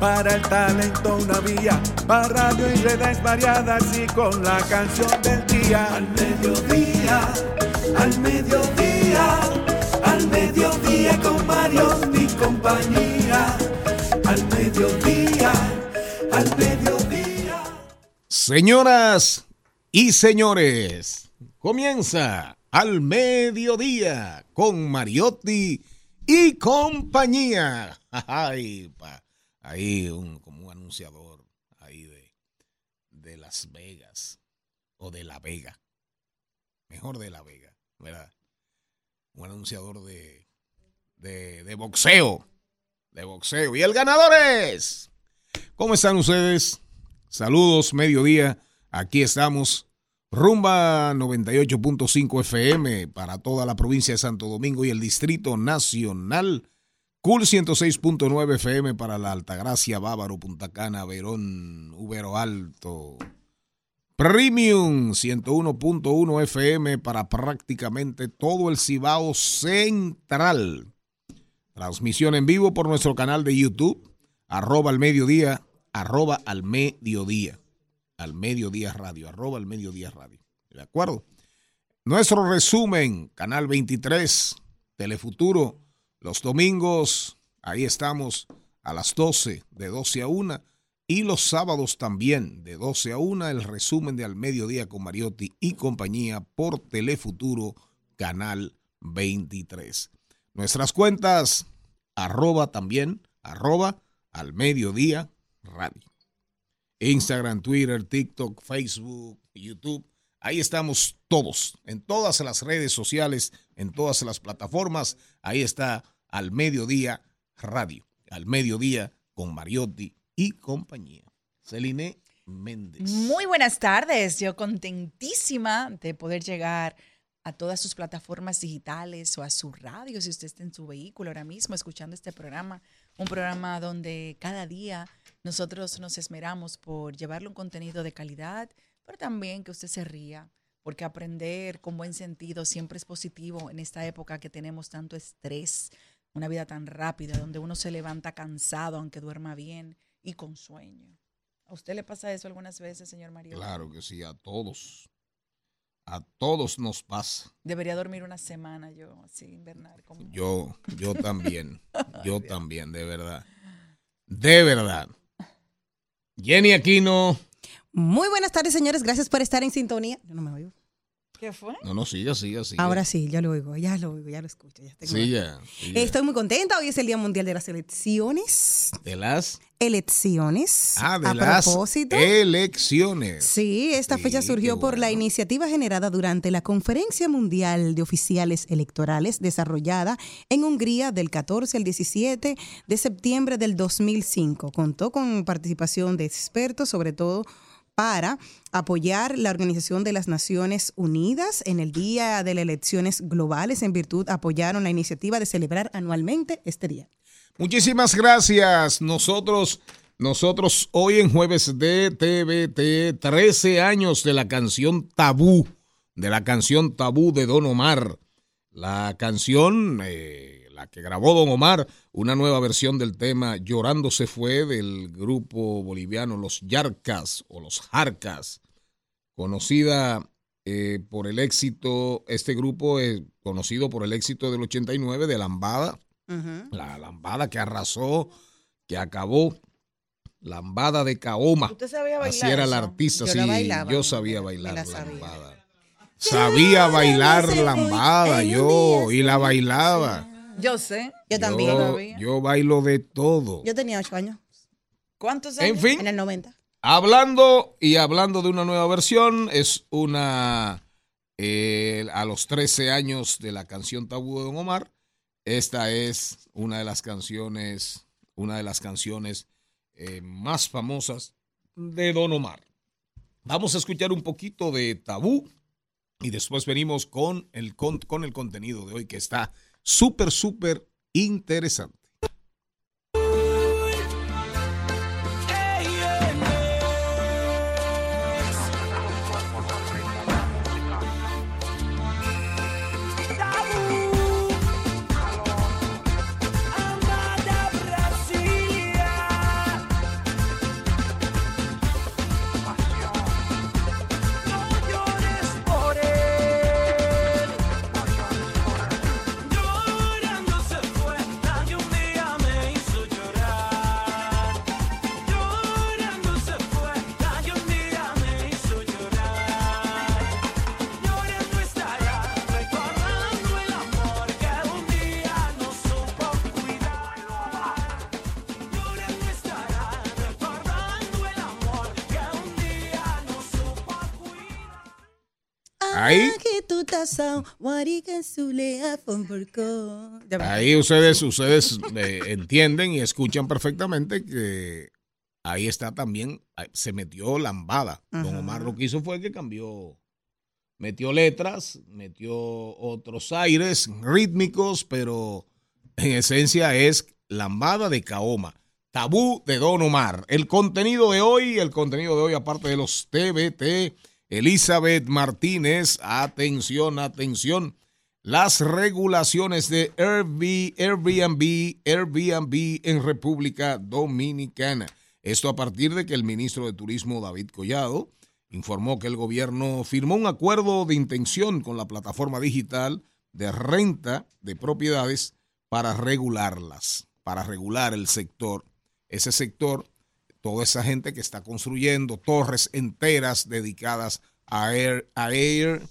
para el talento una vía, para radio y redes variadas y con la canción del día. Al mediodía, al mediodía, al mediodía con Mario y compañía. Al mediodía, al mediodía. Señoras y señores, comienza al mediodía con Mariotti y compañía. Ay, pa- ahí un, como un anunciador ahí de, de Las Vegas o de La Vega. Mejor de La Vega, ¿verdad? Un anunciador de, de, de boxeo. De boxeo. Y el ganador es. ¿Cómo están ustedes? Saludos, mediodía. Aquí estamos. Rumba 98.5 FM para toda la provincia de Santo Domingo y el Distrito Nacional. Cool 106.9 FM para la Altagracia, Bávaro, Punta Cana, Verón, Ubero Alto. Premium 101.1 FM para prácticamente todo el Cibao Central. Transmisión en vivo por nuestro canal de YouTube, arroba al mediodía, arroba al mediodía, al mediodía radio, arroba al mediodía radio. ¿De acuerdo? Nuestro resumen, canal 23, Telefuturo, los domingos, ahí estamos a las 12, de 12 a 1, y los sábados también, de 12 a 1, el resumen de Al Mediodía con Mariotti y compañía por Telefuturo, canal 23. Nuestras cuentas, arroba también, arroba al mediodía radio. Instagram, Twitter, TikTok, Facebook, YouTube. Ahí estamos todos, en todas las redes sociales, en todas las plataformas. Ahí está al mediodía radio, al mediodía con Mariotti y compañía. Celine Méndez. Muy buenas tardes, yo contentísima de poder llegar a todas sus plataformas digitales o a su radio, si usted está en su vehículo ahora mismo escuchando este programa, un programa donde cada día nosotros nos esmeramos por llevarle un contenido de calidad, pero también que usted se ría, porque aprender con buen sentido siempre es positivo en esta época que tenemos tanto estrés, una vida tan rápida, donde uno se levanta cansado aunque duerma bien y con sueño. ¿A usted le pasa eso algunas veces, señor Mario? Claro que sí, a todos. A todos nos pasa. Debería dormir una semana yo, así, invernal. Como... Yo, yo también. yo también, de verdad. De verdad. Jenny Aquino. Muy buenas tardes, señores. Gracias por estar en sintonía. Yo no me oigo. ¿Qué fue? No, no, siga, siga, siga. Ahora sí, ya lo oigo, ya lo oigo, ya lo escucho. Ya tengo- Siga, siga. Estoy muy contenta. Hoy es el Día Mundial de las Elecciones. De las. Elecciones. Ah, de a las propósito. elecciones. Sí, esta Sí, fecha surgió por la iniciativa generada durante la Conferencia Mundial de Oficiales Electorales desarrollada en Hungría del 14 al 17 de septiembre del 2005. Contó con participación de expertos, sobre todo para apoyar la Organización de las Naciones Unidas en el Día de las Elecciones Globales. En virtud, apoyaron la iniciativa de celebrar anualmente este día. Muchísimas gracias. Nosotros, nosotros hoy en jueves de TVT, 13 años de la canción Tabú, de la canción Tabú de Don Omar. La canción, eh, la que grabó Don Omar, una nueva versión del tema Llorando se fue del grupo boliviano Los Yarcas o Los Jarcas, conocida eh, por el éxito, este grupo es conocido por el éxito del 89 de Lambada, la lambada que arrasó, que acabó, lambada de Kaoma. ¿Usted sabía bailar Así era el eso? artista, Yo sí, la yo sabía bailar la sabía. lambada. sabía bailar lambada yo y la bailaba. Yo sé. Yo también. Yo, yo bailo de todo. Yo tenía ocho años, ¿Cuántos años? En fin, en el 90. hablando y hablando de una nueva versión, es una eh, a los 13 años de la canción Tabú de Don Omar. Esta es una de las canciones, una de las canciones eh, más famosas de Don Omar. Vamos a escuchar un poquito de Tabú y después venimos con el, con, con el contenido de hoy que está súper, súper interesante. Ahí. Ahí ustedes, ustedes eh, entienden y escuchan perfectamente que ahí está también, ahí se metió lambada. Don Omar lo que hizo fue que cambió, metió letras, metió otros aires rítmicos, pero en esencia es lambada de Kaoma. Tabú de Don Omar. El contenido de hoy, el contenido de hoy, aparte de los TBT, Elizabeth Martínez, atención, atención. Las regulaciones de Airbnb, Airbnb, en República Dominicana. Esto a partir de que el ministro de Turismo, David Collado, informó que el gobierno firmó un acuerdo de intención con la plataforma digital de renta de propiedades para regularlas, para regular el sector. Ese sector, toda esa gente que está construyendo torres enteras dedicadas a Air, a Airbnb.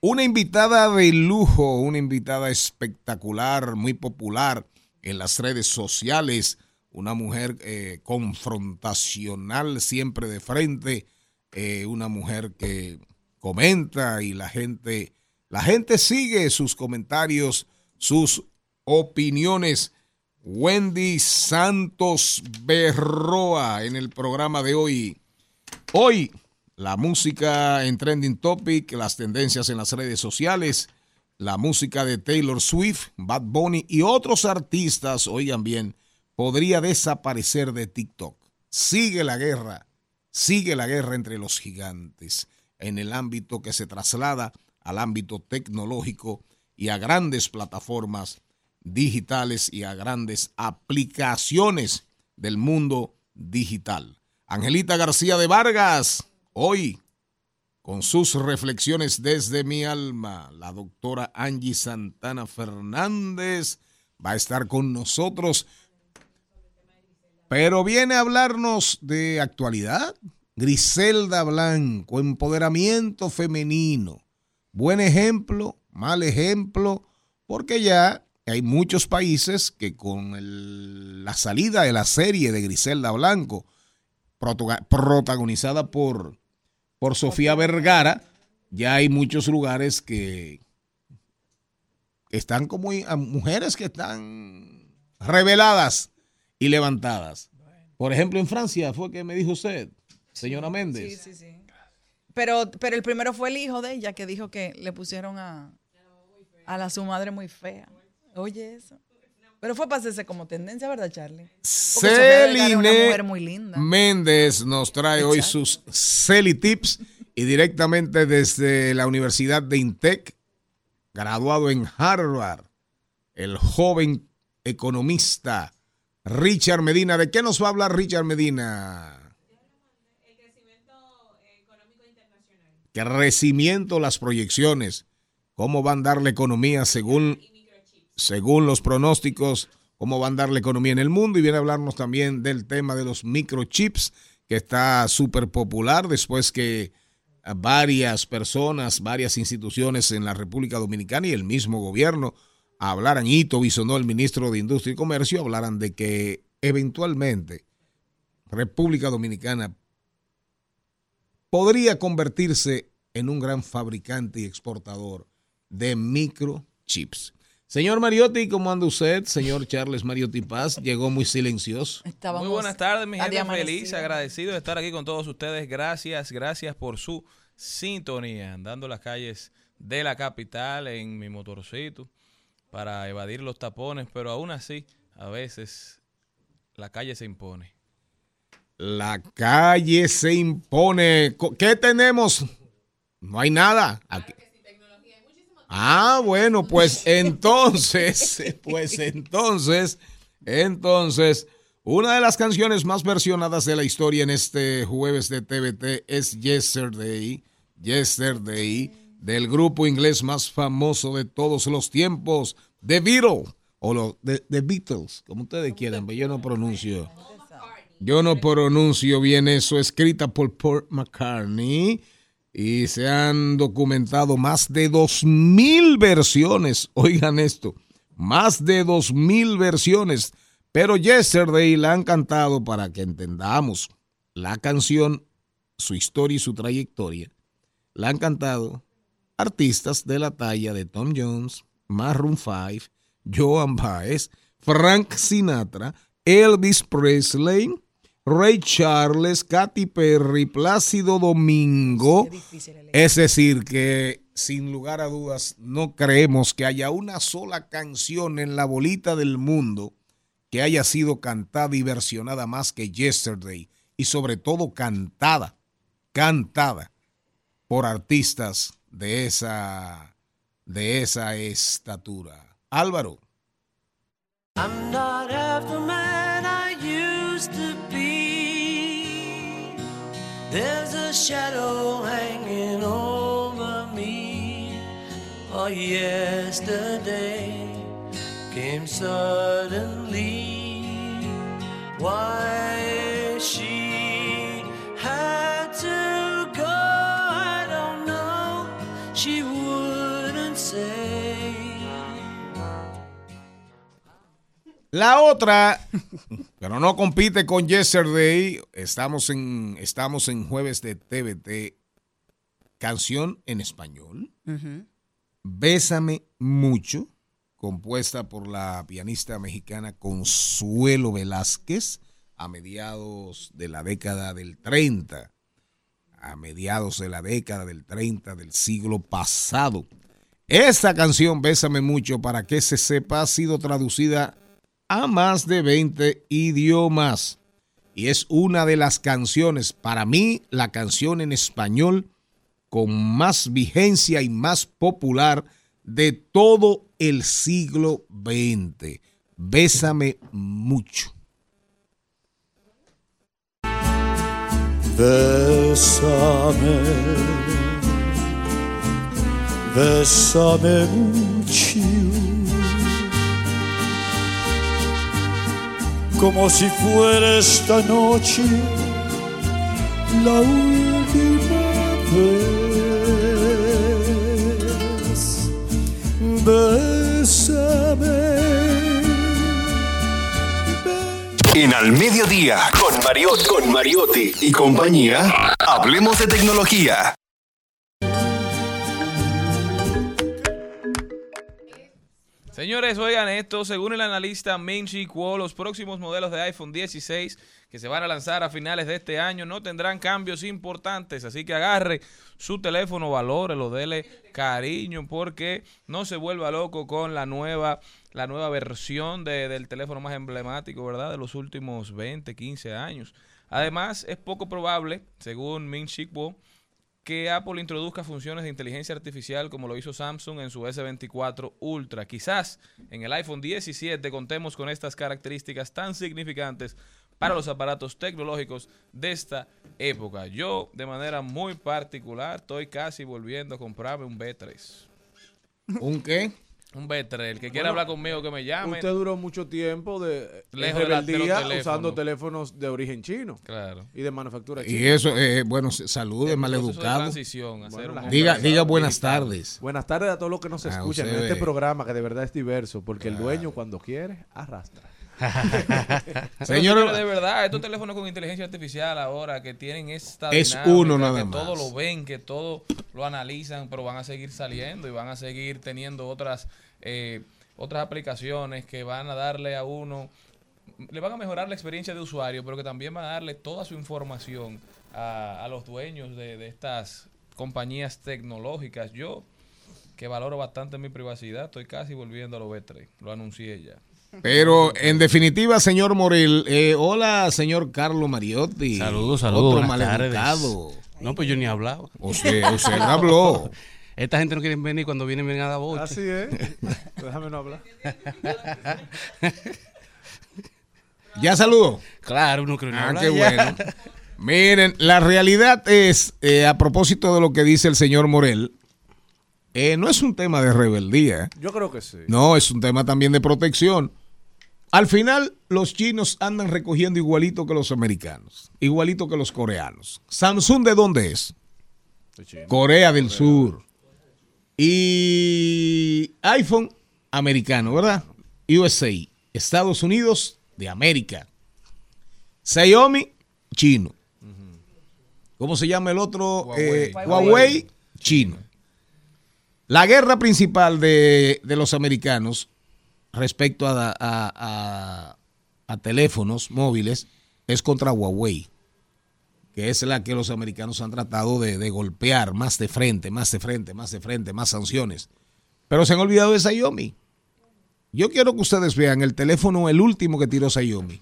Una invitada de lujo, una invitada espectacular, muy popular en las redes sociales, una mujer eh, confrontacional, siempre de frente, eh, una mujer que comenta y la gente, la gente sigue sus comentarios, sus opiniones. Wendy Santos Berroa en el programa de hoy. Hoy la música en Trending Topic, las tendencias en las redes sociales, la música de Taylor Swift, Bad Bunny y otros artistas, oigan bien, podría desaparecer de TikTok. Sigue la guerra, sigue la guerra entre los gigantes en el ámbito que se traslada al ámbito tecnológico y a grandes plataformas digitales y a grandes aplicaciones del mundo digital. Angelita García de Vargas, hoy con sus reflexiones desde mi alma, la doctora Angie Santana Fernández va a estar con nosotros, pero viene a hablarnos de actualidad. Griselda Blanco, empoderamiento femenino. Buen ejemplo, mal ejemplo, porque ya hay muchos países que con la salida de la serie de Griselda Blanco, protagonizada por, por Sofía Vergara, ya hay muchos lugares que están como mujeres que están reveladas y levantadas. Por ejemplo, en Francia fue que me dijo usted, señora Méndez. Sí, sí, sí. Pero, pero el primero fue el hijo de ella que dijo que le pusieron a, a su madre muy fea. Oye, eso. Pero fue para hacerse como tendencia, ¿verdad, Charlie? Celine muy linda. Méndez nos trae hoy sus Celi Tips y directamente desde la Universidad de Intec, graduado en Harvard, el joven economista Richard Medina. ¿De qué nos va a hablar Richard Medina? Crecimiento, las proyecciones, cómo va a andar la economía según según los pronósticos, cómo va a andar la economía en el mundo y viene a hablarnos también del tema de los microchips que está súper popular después que varias personas, varias instituciones en la República Dominicana y el mismo gobierno hablaran, Ito Bisonó, el ministro de Industria y Comercio, hablaran de que eventualmente República Dominicana podría convertirse en un gran fabricante y exportador de microchips. Señor Mariotti, ¿cómo anda usted? Señor Charles Mariotti Paz, llegó muy silencioso. muy buenas tardes, mi gente feliz, agradecido de estar aquí con todos ustedes. Gracias, gracias por su sintonía, andando las calles de la capital en mi motorcito para evadir los tapones, pero aún así, a veces la calle se impone. La calle se impone. ¿Qué tenemos? No hay nada. Aquí. Ah, bueno, pues entonces, pues entonces, entonces, una de las canciones más versionadas de la historia en este jueves de TVT es Yesterday, Yesterday, del grupo inglés más famoso de todos los tiempos, The Beatles, o los The, Beatles, como ustedes quieran, pero yo no pronuncio. Yo no pronuncio bien eso, escrita por Paul McCartney y se han documentado más de dos mil versiones. Oigan esto, más de dos mil versiones. Pero Yesterday la han cantado para que entendamos la canción, su historia y su trayectoria. La han cantado artistas de la talla de Tom Jones, Maroon 5, Joan Baez, Frank Sinatra, Elvis Presley, Ray Charles, Katy Perry, Plácido Domingo. Es decir, que sin lugar a dudas no creemos que haya una sola canción en la bolita del mundo que haya sido cantada y versionada más que Yesterday. Y sobre todo cantada, cantada por artistas de esa, de esa estatura. Álvaro. I'm not There's a shadow hanging over me. Oh, yesterday came suddenly. Why she had to go, I don't know. She La otra pero no compite con Yesterday. Estamos en, estamos en jueves de TVT. Canción en español. Bésame mucho, compuesta por la pianista mexicana Consuelo Velázquez a mediados de la década del 30. A mediados de la década del 30 del siglo pasado. Esta canción, Bésame mucho, para que se sepa, ha sido traducida a más de 20 idiomas. Y es una de las canciones, para mí, la canción en español con más vigencia y más popular de todo el siglo XX. Bésame mucho. Bésame, bésame mucho como si fuera esta noche la última vez. Bésame. En Al Mediodía, con Mariotti, con Mariotti y compañía, hablemos de tecnología. Señores, oigan esto, según el analista Ming-Chi Kuo, los próximos modelos de iPhone 16 que se van a lanzar a finales de este año no tendrán cambios importantes, así que agarre su teléfono, lo dele cariño, porque no se vuelva loco con la nueva, la nueva versión del teléfono más emblemático, ¿verdad? De los últimos 20, 15 años. Además, es poco probable, según Ming-Chi Kuo, que Apple introduzca funciones de inteligencia artificial como lo hizo Samsung en su S24 Ultra. Quizás en el iPhone 17 contemos con estas características tan significantes para los aparatos tecnológicos de esta época. Yo, de manera muy particular, estoy casi volviendo a comprarme un B3. ¿Un qué? Un B3, el que quiera Bueno, hablar conmigo que me llame. Usted duró mucho tiempo de en Lejos de usando teléfonos de origen chino Claro. y de manufactura Y china. eso, eh, bueno, de maleducado. transición, hacer Bueno, Diga, diga buenas tardes. Buenas tardes a todos los que nos Ah, escuchan en este programa que de verdad es diverso, porque el dueño cuando quiere arrastra. Señor, de verdad, estos teléfonos con inteligencia artificial ahora que tienen esta Es dinámica, uno nada que más. todo lo ven, que todo lo analizan, pero van a seguir saliendo y van a seguir teniendo otras eh, otras aplicaciones que van a darle a uno le van a mejorar la experiencia de usuario, pero que también van a darle toda su información a, a los dueños de, de estas compañías tecnológicas. Yo, que valoro bastante mi privacidad, estoy casi volviendo a los B3. Lo anuncié ya. Pero en definitiva, señor Morel, eh, hola, señor Carlos Mariotti. Saludos, saludos. Otro maleducado. No, pues yo ni hablaba. Usted, usted habló. Esta gente no quiere venir cuando vienen, vienen a dar boche. Así es. Déjame no hablar. ¿Ya saludó? Claro, uno cree Ah, hablar qué bueno. Miren, la realidad es, eh, a propósito de lo que dice el señor Morel, eh, no es un tema de rebeldía. Yo creo que sí. No, es un tema también de protección. Al final, los chinos andan recogiendo igualito que los americanos, igualito que los coreanos. ¿Samsung de dónde es? Corea del Sur. Y iPhone, americano, ¿verdad? USA, Estados Unidos de América. Xiaomi, chino. ¿Cómo se llama el otro? Huawei. Eh, Huawei, chino. La guerra principal de, de los americanos respecto a, a- a- teléfonos móviles es contra Huawei, que es la que los americanos han tratado de, de golpear más de frente, más de frente, más de frente, más sanciones. Pero se han olvidado de Xiaomi. Yo quiero que ustedes vean el teléfono, el último que tiró Xiaomi.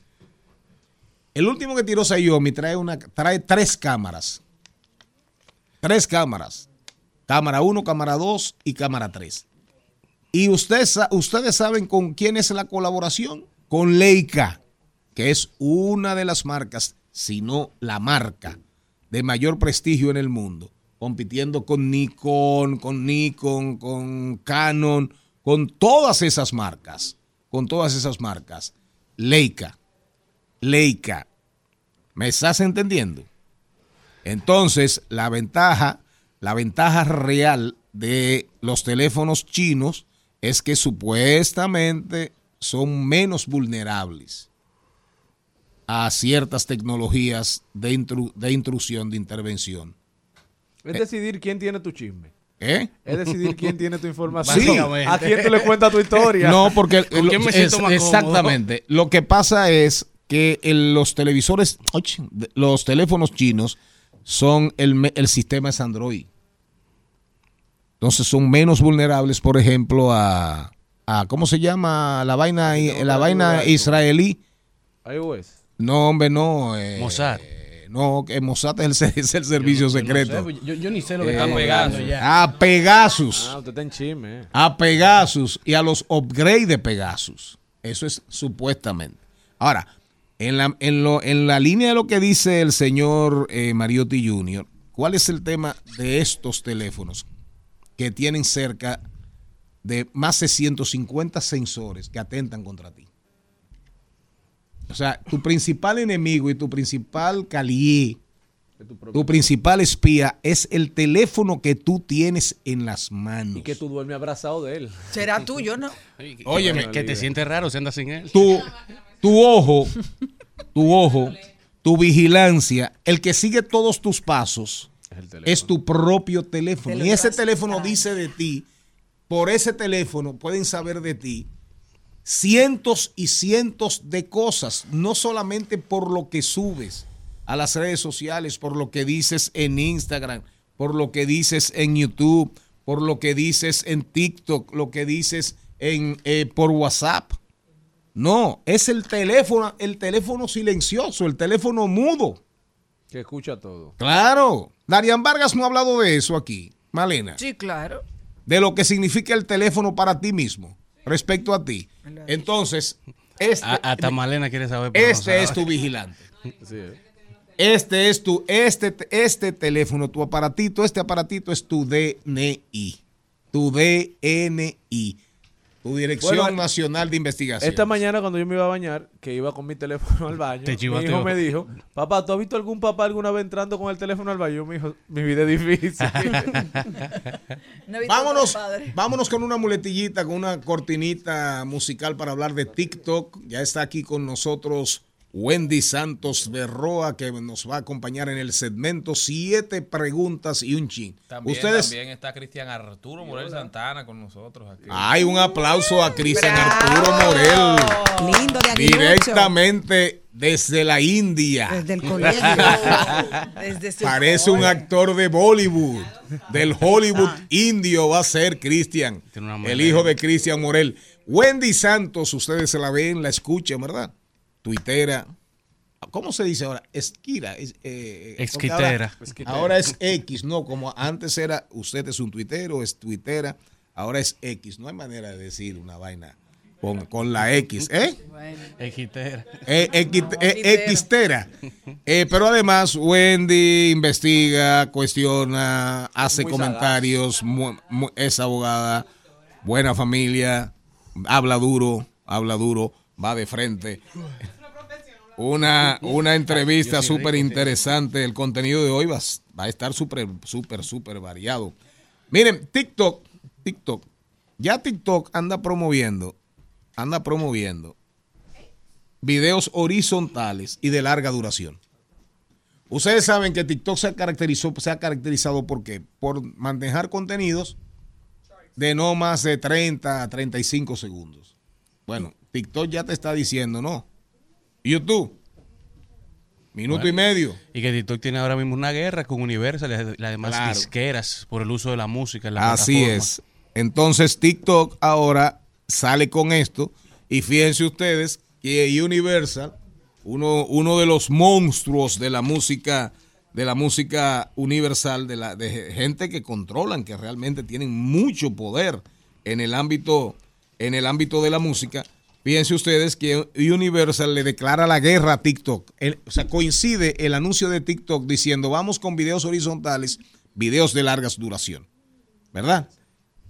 El último que tiró Xiaomi trae, una, trae tres cámaras. Tres cámaras. Cámara 1, cámara 2 y cámara 3. Y ustedes, ustedes saben con quién es la colaboración. Con Leica, que es una de las marcas, si no la marca de mayor prestigio en el mundo. Compitiendo con Nikon, con Nikon, con Canon, con todas esas marcas. Con todas esas marcas. Leica. Leica. ¿Me estás entendiendo? Entonces, la ventaja, la ventaja real de los teléfonos chinos es que supuestamente son menos vulnerables a ciertas tecnologías de, intru- de intrusión, de intervención. Es decidir quién tiene tu chisme. ¿Eh? Es decidir quién tiene tu información. Sí. A quién tú le cuentas tu historia. No, porque ¿Con lo- quién me es- siento más cómodo? exactamente. Lo que pasa es que el- los televisores, los teléfonos chinos son el, el sistema es Android. Entonces son menos vulnerables, por ejemplo, a, a ¿cómo se llama? La vaina, la vaina israelí. iOS. No, hombre, no. eh, Mossad. No, que Mossad es el, es el servicio secreto. pues, Yo, yo ni sé lo que Eh, estamos hablando ya. a Pegasus. Ah, usted está en chisme. eh. a Pegasus y a los upgrades de Pegasus. Eso es supuestamente. Ahora, en la, en lo, en la línea de lo que dice el señor eh, Mariotti Jr., ¿cuál es el tema de estos teléfonos que tienen cerca de más de 150 sensores que atentan contra ti? O sea, tu principal enemigo y tu principal calié, tu principal espía es el teléfono que tú tienes en las manos. Y que tú duermes abrazado de él. Será tuyo, ¿no? Óyeme. Que, que te sientes raro si andas sin él. tu, tu ojo, tu ojo, tu vigilancia, el que sigue todos tus pasos es tu propio teléfono. Y ese teléfono dice de ti, por ese teléfono pueden saber de ti cientos y cientos de cosas, no solamente por lo que subes a las redes sociales, por lo que dices en Instagram, por lo que dices en YouTube, por lo que dices en TikTok, lo que dices en, eh, por WhatsApp. No, es el teléfono, el teléfono silencioso, el teléfono mudo. Que escucha todo. Claro. Darian Vargas no ha hablado de eso aquí, Malena. Sí, claro. De lo que significa el teléfono para ti mismo, respecto a ti. Entonces, este, A- hasta Malena quiere saber. no este sabe. es tu vigilante. Sí, eh. Este es tu, este, este teléfono, tu aparatito, este aparatito es tu DNI. Tu DNI. Tu Dirección Bueno, Nacional de Investigación. Esta mañana cuando yo me iba a bañar, que iba con mi teléfono al baño, Te mi hijo me dijo, papá, ¿tú has visto algún papá alguna vez entrando con el teléfono al baño? Yo, mi hijo, mi vida es difícil. No Vámonos, vámonos con una muletillita, con una cortinita musical para hablar de TikTok. Ya está aquí con nosotros Wendy Santos Berroa, que nos va a acompañar en el segmento Siete Preguntas y un Chin. También, Ustedes, también está Cristian Arturo Morel Santana con nosotros aquí. hay un aplauso a Cristian Arturo Morel, Lindo de Aguilucho. directamente desde la India. Desde el colegio. Desde su Parece un actor de Bollywood, del Hollywood Ah. indio va a ser Cristian, el hijo de Cristian Morel. Wendy Santos, ustedes se la ven, la escuchan, ¿verdad? Tuitera. ¿Cómo se dice ahora? Esquira. es, eh, porque Esquitera. Ahora, ahora es X, no, como antes era, usted es un tuitero, es tuitera, ahora es X. No hay manera de decir una vaina con, con la X, ¿eh? Ejitera. Eh, equi- eh, Xtera. Eh, pero además, Wendy investiga, cuestiona, hace Muy comentarios, es abogada, buena familia, habla duro, habla duro, va de frente. Una, una entrevista súper interesante. El contenido de hoy va, va a estar súper, súper, súper variado. Miren, TikTok, TikTok, ya TikTok anda promoviendo, anda promoviendo videos horizontales y de larga duración. Ustedes saben que TikTok se caracterizó, se ha caracterizado por qué? Por manejar contenidos de no más de 30 a 35 segundos. Bueno, TikTok ya te está diciendo, ¿no? YouTube, minuto Bueno. y medio. Y que TikTok tiene ahora mismo una guerra con Universal y las demás Claro. disqueras por el uso de la música en la Así plataforma. es. Entonces TikTok ahora sale con esto y fíjense ustedes que Universal, uno, uno de los monstruos de la música, de la música universal, de la de gente que controlan, que realmente tienen mucho poder en el ámbito, en el ámbito de la música. Fíjense ustedes que Universal le declara la guerra a TikTok. O sea, coincide el anuncio de TikTok diciendo vamos con videos horizontales, videos de largas duración. ¿verdad?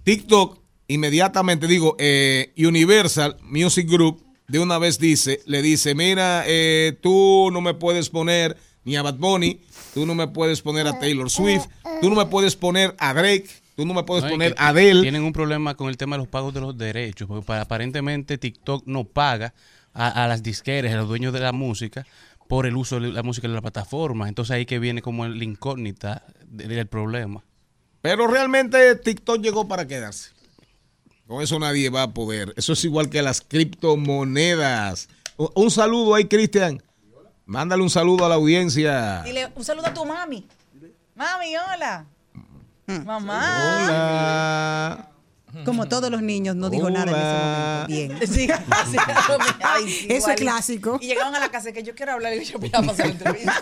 TikTok inmediatamente, digo, eh, Universal Music Group de una vez dice, le dice, mira, eh, tú no me puedes poner ni a Bad Bunny, tú no me puedes poner a Taylor Swift, tú no me puedes poner a Drake, tú no me puedes No, poner que a Adele. Tienen un problema con el tema de los pagos de los derechos, porque para- aparentemente TikTok no paga a, a las disqueras, a los dueños de la música, por el uso de la música en la plataforma. Entonces ahí que viene como la incógnita de- del problema. Pero realmente TikTok llegó para quedarse. Con eso nadie va a poder. Eso es igual que las criptomonedas. Un saludo ahí, Cristian. Mándale un saludo a la audiencia. Dile un saludo a tu mami. Mami, hola. Mm. Mamá. Hola. Como todos los niños, no dijo nada Hola. en ese momento. Bien. Sí, ay, sí, Eso es clásico. Y llegaban a la casa que yo quiero hablar y yo voy a pasar la entrevista.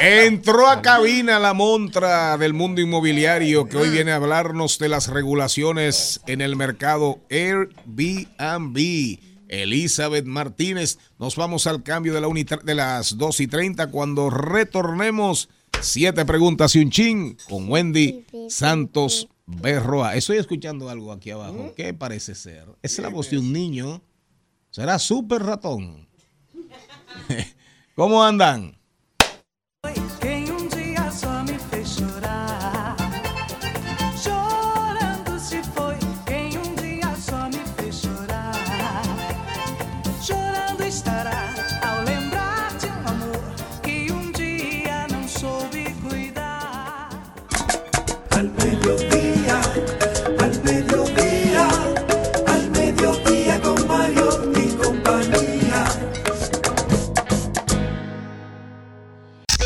Entró a cabina la montra del mundo inmobiliario que hoy viene a hablarnos de las regulaciones en el mercado Airbnb. Elizabeth Martínez, nos vamos al cambio de, la de las 2 y 30 cuando retornemos. Siete preguntas y un chin con Wendy Santos Berroa. Estoy escuchando algo aquí abajo. ¿Qué parece ser? Es la voz de un niño. ¿Será súper ratón? ¿Cómo andan?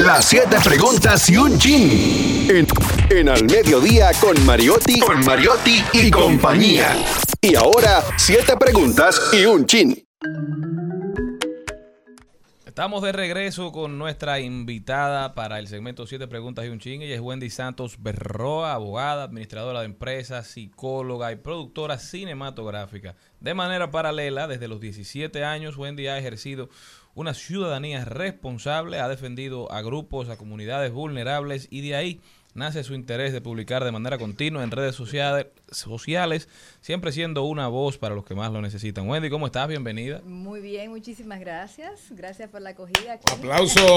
Las siete preguntas y un chin. En, en Al Mediodía con Mariotti, con Mariotti y compañía. Y ahora, siete preguntas y un chin. Estamos de regreso con nuestra invitada para el segmento 7 preguntas y un ching. Ella es Wendy Santos Berroa, abogada, administradora de empresas, psicóloga y productora cinematográfica. De manera paralela, desde los 17 años, Wendy ha ejercido una ciudadanía responsable, ha defendido a grupos, a comunidades vulnerables y de ahí nace su interés de publicar de manera continua en redes sociales, sociales, siempre siendo una voz para los que más lo necesitan. Wendy, ¿cómo estás? Bienvenida. Muy bien, muchísimas gracias. Gracias por la acogida. Un aplauso.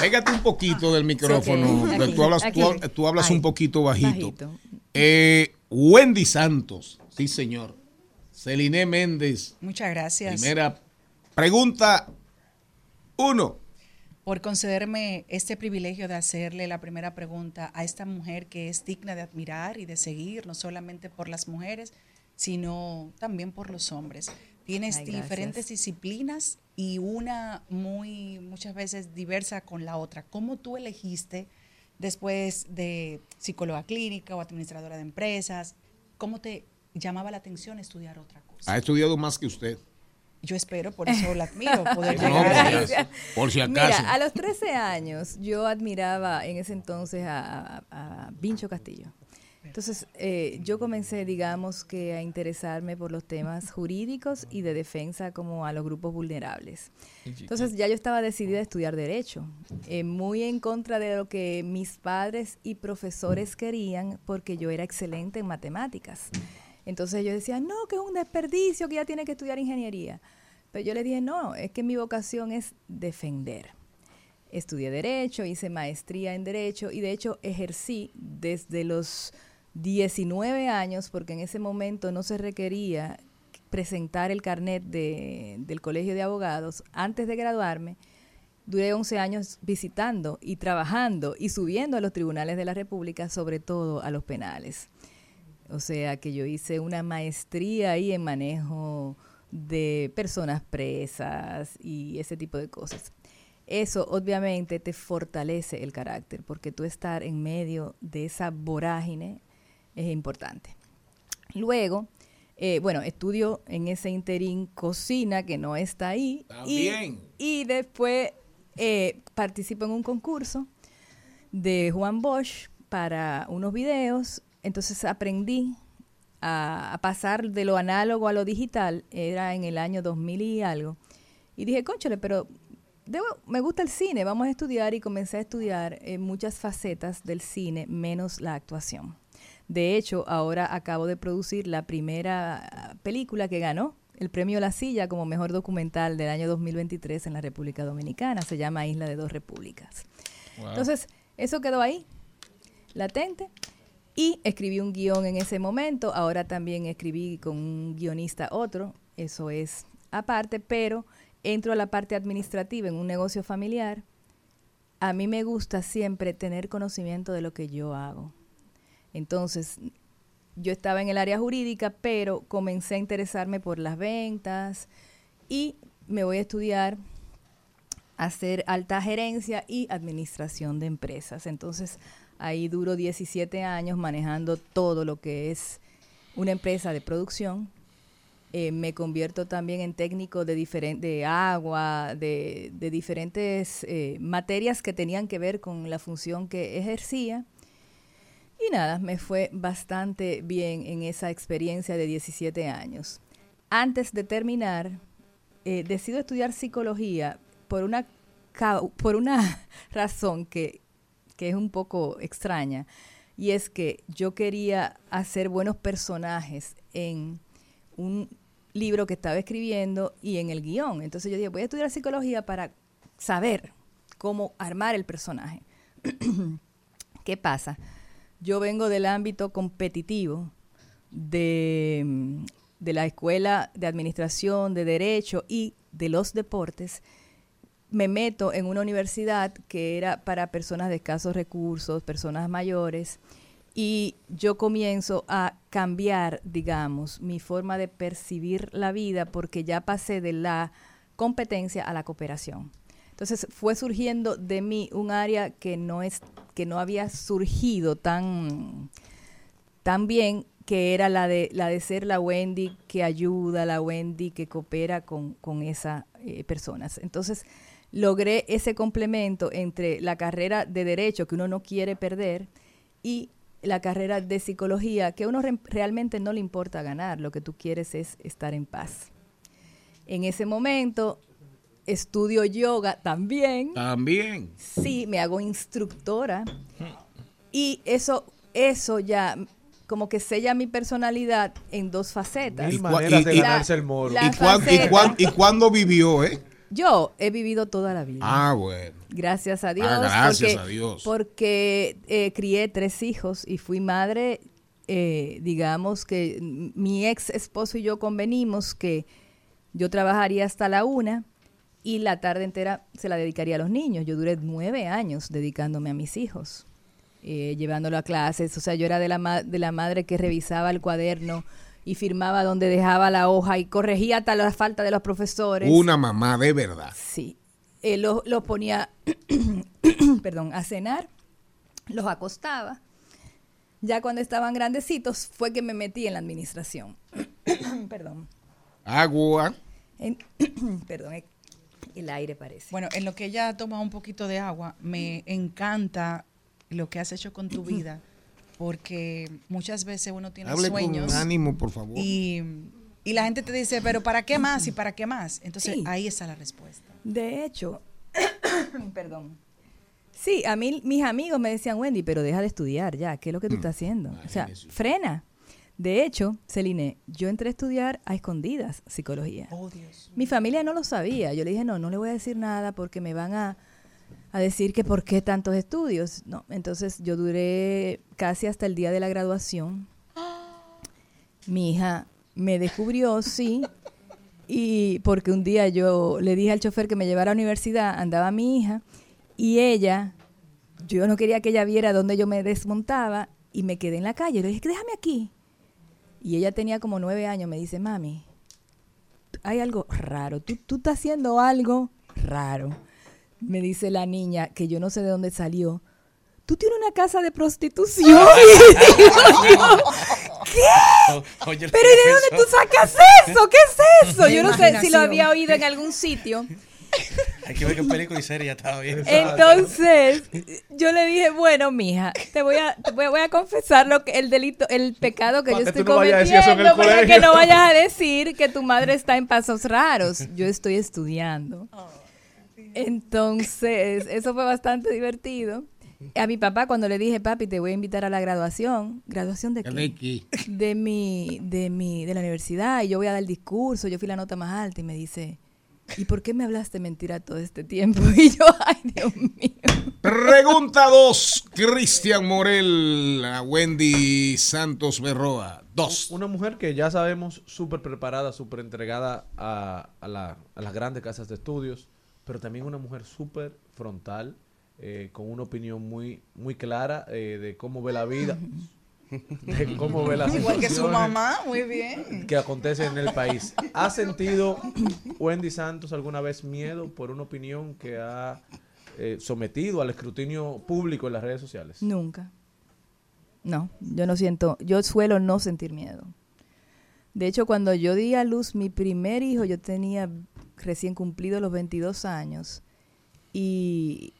Pégate un poquito del micrófono. Aquí, tú hablas, tú, aquí. tú hablas Ahí. un poquito bajito. Bajito. Eh, Wendy Santos. Sí, señor. Celine Méndez. Muchas gracias Primera pregunta. Uno. por concederme este privilegio de hacerle la primera pregunta a esta mujer que es digna de admirar y de seguir, no solamente por las mujeres, sino también por los hombres. Tienes Ay, diferentes disciplinas y una muy, muchas veces diversa con la otra. ¿Cómo tú elegiste después de psicóloga clínica o administradora de empresas? ¿Cómo te llamaba la atención estudiar otra cosa? Ha estudiado más que usted. Yo espero, por eso la admiro, poder No, llegar por si acaso. Por si acaso. Mira, a los 13 años yo admiraba en ese entonces a, a- a Vincho Castillo. Entonces eh, yo comencé, digamos, que a interesarme por los temas jurídicos y de defensa como a los grupos vulnerables. Entonces ya yo estaba decidida a estudiar derecho, eh, muy en contra de lo que mis padres y profesores querían porque yo era excelente en matemáticas. Entonces yo decía, no, que es un desperdicio, que ya tiene que estudiar ingeniería. Pero yo le dije, no, es que mi vocación es defender. Estudié derecho, hice maestría en derecho y de hecho ejercí desde los 19 años porque en ese momento no se requería presentar el carnet de- del colegio de abogados antes de graduarme. Duré 11 años visitando y trabajando y subiendo a los tribunales de la República, sobre todo a los penales. O sea que yo hice una maestría ahí en manejo de personas presas y ese tipo de cosas. Eso obviamente te fortalece el carácter, porque tú estar en medio de esa vorágine es importante. Luego, eh, bueno, estudio en ese interín cocina que no está ahí. y- También. Y, después eh, participo en un concurso de Juan Bosch para unos videos. Entonces aprendí a, a pasar de lo análogo a lo digital. Era en el año 2000 y algo. Y dije, conchole, pero debo- me gusta el cine, vamos a estudiar. Y comencé a estudiar eh, muchas facetas del cine, menos la actuación. De hecho, ahora acabo de producir la primera película que ganó el premio La Silla como mejor documental del año 2023 en la República Dominicana. Se llama Isla de Dos Repúblicas. Entonces, eso quedó ahí, latente. Y escribí un guion en ese momento. Ahora también escribí con un guionista otro. Eso es aparte, pero entro a la parte administrativa en un negocio familiar. A mí me gusta siempre tener conocimiento de lo que yo hago. Entonces, yo estaba en el área jurídica, pero comencé a interesarme por las ventas y me voy a estudiar hacer alta gerencia y administración de empresas. Entonces, ahí duro 17 años manejando todo lo que es una empresa de producción. Eh, me convierto también en técnico de, de agua, de, de diferentes eh, materias que tenían que ver con la función que ejercía. Y nada, me fue bastante bien en esa experiencia de 17 años. Antes de terminar, eh, decido estudiar psicología por una, por una razón que, que es un poco extraña. Y es que yo quería hacer buenos personajes en un libro que estaba escribiendo y en el guion. Entonces yo dije, voy a estudiar psicología para saber cómo armar el personaje. ¿Qué pasa? Yo vengo del ámbito competitivo de, de la escuela de administración, de derecho y de los deportes. Me meto en una universidad que era para personas de escasos recursos, personas mayores, y yo comienzo a cambiar, digamos, mi forma de percibir la vida porque ya pasé de la competencia a la cooperación. Entonces fue surgiendo de mí un área que no es que no había surgido tan tan bien que era la de la de ser la Wendy que ayuda, la Wendy que coopera con, con esas eh, personas. Entonces logré ese complemento entre la carrera de derecho que uno no quiere perder y la carrera de psicología que a uno re- realmente no le importa ganar, lo que tú quieres es estar en paz. En ese momento estudio yoga también. También. Sí, me hago instructora. Y eso, eso ya como que sella mi personalidad en dos facetas. Mil maneras de y- ganarse el moro. la- ¿Y, cuán- y, faceta. cuán- y cuándo vivió, eh? Yo he vivido toda la vida. Ah, bueno. Gracias a Dios. Ah, gracias porque, a Dios. Porque eh, crié tres hijos y fui madre, eh, digamos que mi ex esposo y yo convenimos que yo trabajaría hasta la una y la tarde entera se la dedicaría a los niños. Yo duré nueve años dedicándome a mis hijos, eh, llevándolo a clases. O sea, yo era de la, ma- de la madre que revisaba el cuaderno y firmaba donde dejaba la hoja y corregía hasta la falta de los profesores. Una mamá de verdad. Sí. Eh, los los ponía, perdón, a cenar, los acostaba. Ya cuando estaban grandecitos fue que me metí en la administración. perdón. Agua. En- perdón, eh, el aire parece. Bueno, en lo que ella toma un poquito de agua, me encanta lo que has hecho con tu vida, porque muchas veces uno tiene Hable sueños con ánimo, por favor. y, y la gente te dice, pero ¿para qué más y para qué más? Entonces Sí. ahí está la respuesta. De hecho, perdón. Sí, a mí mis amigos me decían, Wendy, pero deja de estudiar ya, ¿qué es lo que tú estás haciendo? O sea, frena. De hecho, Celine, yo entré a estudiar a escondidas psicología. Oh, Dios. Mi familia no lo sabía. Yo le dije, no, no le voy a decir nada porque me van a, a decir que por qué tantos estudios. No, entonces yo duré casi hasta el día de la graduación. Mi hija me descubrió, sí, y porque un día yo le dije al chofer que me llevara a la universidad, andaba mi hija, y ella, yo no quería que ella viera dónde yo me desmontaba, y me quedé en la calle. Le dije, déjame aquí. Y ella tenía como nueve años, me dice, mami, hay algo raro, tú, tú estás haciendo algo raro. Me dice la niña, que yo no sé de dónde salió, tú tienes una casa de prostitución. Y digo yo, ¿Qué? Oye, Pero ¿y de dónde tú sacas eso? ¿Qué es eso? Yo no sé si lo había oído en algún sitio. Hay que ver qué película y serie ya estaba bien. Entonces, yo le dije, bueno, mija, te voy a, te voy a, voy a confesar lo que, el delito, el pecado que yo estoy no cometiendo para que no vayas a decir que tu madre está en pasos raros. Yo estoy estudiando. Entonces, eso fue bastante divertido. A mi papá cuando le dije, papi, te voy a invitar a la graduación. ¿Graduación de qué? De mi, de mi, de la universidad y yo voy a dar el discurso, yo fui la nota más alta y me dice, ¿y por qué me hablaste mentira todo este tiempo? Y yo, ay Dios mío. Pregunta 2. Cristian Morel, a Wendy Santos Berroa. Dos. Una mujer que ya sabemos súper preparada, súper entregada a, a la- a las grandes casas de estudios, pero también una mujer súper frontal, eh, con una opinión muy, muy clara eh, de cómo ve la vida, de cómo ve las Igual que su mamá, muy bien. que acontece en el país. ¿Ha sentido Wendy Santos alguna vez miedo por una opinión que ha eh, sometido al escrutinio público en las redes sociales? Nunca. No, yo no siento, yo suelo no sentir miedo. De hecho, cuando yo di a luz mi primer hijo, yo tenía recién cumplido los 22 años y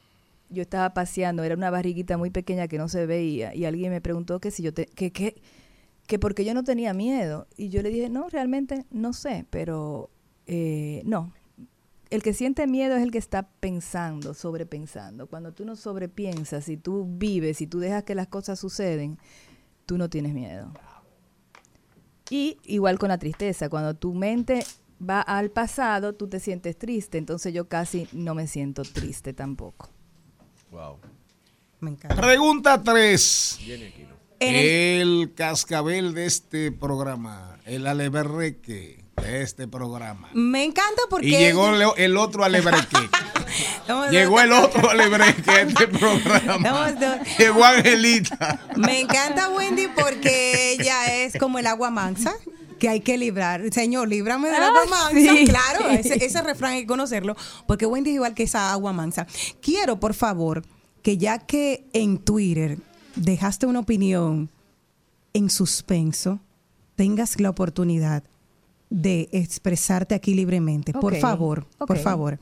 yo estaba paseando, era una barriguita muy pequeña que no se veía y alguien me preguntó que si yo te, que, que, que porque yo no tenía miedo y yo le dije, no, realmente no sé, pero eh, no. El que siente miedo es el que está pensando, sobrepensando. Cuando tú no sobrepiensas, si tú vives, si tú dejas que las cosas suceden, tú no tienes miedo. Y igual con la tristeza, cuando tu mente va al pasado, tú te sientes triste, entonces yo casi no me siento triste tampoco. Wow. Me encanta. Pregunta 3. Viene aquí, ¿no? En El cascabel de este programa, el aleberreque de este programa. Me encanta porque. Y llegó le- el otro alebreque. Vamos a- llegó el otro alebreque de este programa. Llegó Angelita. Me encanta Wendy porque ella es como el agua mansa que hay que librar. Señor, líbrame del Ah, agua mansa. sí. Claro, ese, ese refrán hay que conocerlo porque Wendy es igual que esa agua mansa. Quiero, por favor, que ya que en Twitter dejaste una opinión en suspenso, tengas la oportunidad de expresarte aquí libremente. Por favor, por favor.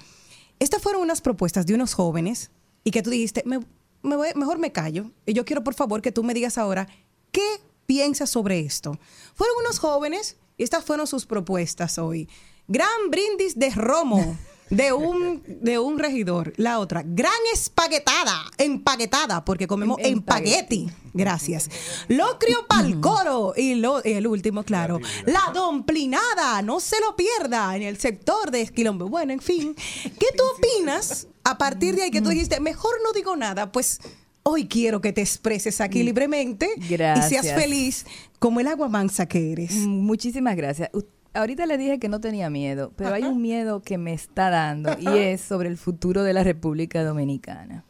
Estas fueron unas propuestas de unos jóvenes y que tú dijiste, me, me voy- mejor me callo. Y yo quiero, por favor, que tú me digas ahora, ¿qué piensas sobre esto? Fueron unos jóvenes y estas fueron sus propuestas hoy. Gran brindis de romo de un, de un regidor. La otra, gran espaguetada, empaquetada, porque comemos Empagueti. Gracias. Locrio pa'l coro. Y lo, el último, claro. La domplinada, no se lo pierda en el sector de Esquilombo. Bueno, en fin. ¿Qué tú opinas a partir de ahí que tú dijiste, mejor no digo nada? Pues hoy quiero que te expreses aquí libremente y seas feliz como el agua mansa que eres. Mm, Muchísimas gracias. Ahorita le dije que no tenía miedo, pero hay un miedo que me está dando y es sobre el futuro de la República Dominicana.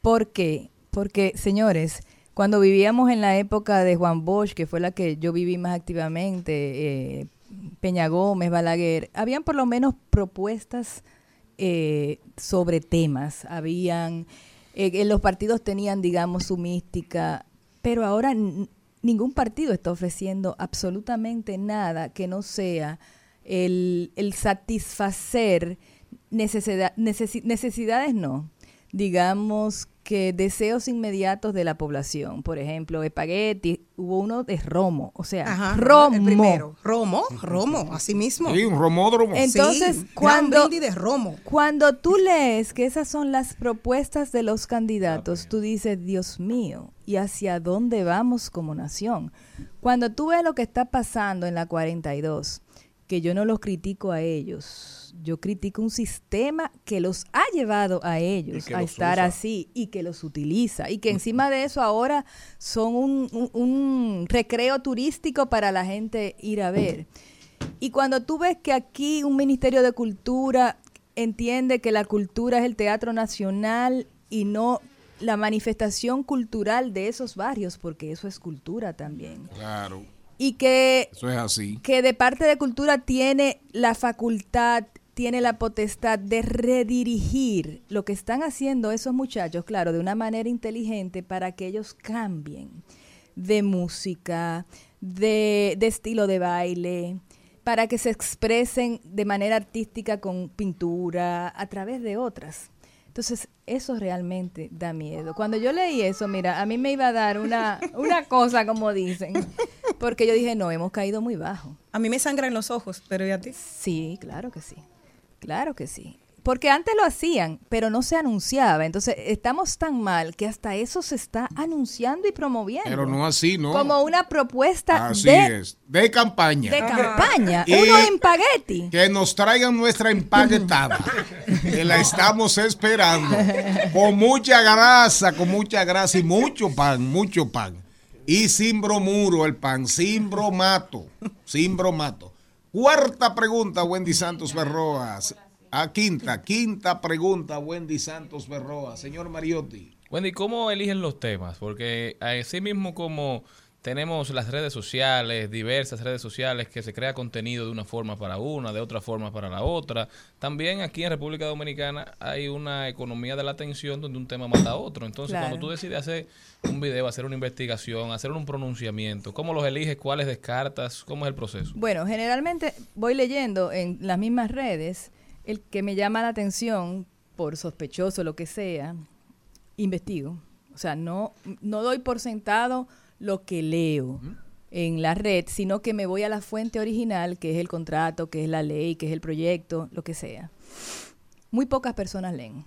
¿Por qué? Porque, señores, cuando vivíamos en la época de Juan Bosch, que fue la que yo viví más activamente, eh, Peña Gómez, Balaguer, habían por lo menos propuestas eh, sobre temas, habían, eh, los partidos tenían, digamos, su mística, pero ahora ningún partido está ofreciendo absolutamente nada que no sea el, satisfacer necesidad, necesi- necesidades, no, digamos que deseos inmediatos de la población, por ejemplo, espagueti, hubo uno de romo, o sea, Ajá, romo. el primero. Romo, romo, así mismo. Sí, un romódromo. Entonces, Sí, cuando, de romo. cuando tú lees que esas son las propuestas de los candidatos, tú dices, Dios mío, ¿y hacia dónde vamos como nación? Cuando tú ves lo que está pasando en la 42, que yo no los critico a ellos, yo critico un sistema que los ha llevado a ellos a estar usa. así y que los utiliza y que encima de eso ahora son un, un- un recreo turístico para la gente ir a ver. Y cuando tú ves que aquí un Ministerio de Cultura entiende que la cultura es el teatro nacional y no la manifestación cultural de esos barrios, porque eso es cultura también. Claro, Y que, eso es así. que de parte de cultura tiene la facultad, tiene la potestad de redirigir lo que están haciendo esos muchachos, claro, de una manera inteligente para que ellos cambien de música, de, de estilo de baile, para que se expresen de manera artística con pintura, a través de otras. Entonces, eso realmente da miedo. Cuando yo leí eso, mira, a mí me iba a dar una, una cosa, como dicen, porque yo dije, no, hemos caído muy bajo. A mí me sangran los ojos, pero ¿y a ti? Sí, claro que sí. Claro que sí. Porque antes lo hacían, pero no se anunciaba. Entonces, estamos tan mal que hasta eso se está anunciando y promoviendo. Pero no así, ¿no? Como una propuesta Así de, es. De campaña. de campaña. Y- Uno en pagueti. Que nos traigan nuestra empaquetada. que la estamos esperando. Con mucha grasa, con mucha grasa y mucho pan, mucho pan. Y sin bromuro el pan, sin bromato. Sin bromato. Cuarta pregunta, Wendy Santos Berroas. A quinta, quinta pregunta, Wendy Santos Berroa. Señor Mariotti. Wendy, ¿cómo eligen los temas? Porque así mismo como tenemos las redes sociales, diversas redes sociales que se crea contenido de una forma para una, de otra forma para la otra, también aquí en República Dominicana hay una economía de la atención donde un tema mata a otro. Entonces, Claro. cuando tú decides hacer un video, hacer una investigación, hacer un pronunciamiento, ¿cómo los eliges? ¿Cuáles descartas? ¿Cómo es el proceso? Bueno, generalmente voy leyendo en las mismas redes el que me llama la atención por sospechoso, lo que sea, investigo. O sea, no, no doy por sentado lo que leo en la red, sino que me voy a la fuente original, que es el contrato, que es la ley, que es el proyecto, lo que sea. Muy pocas personas leen.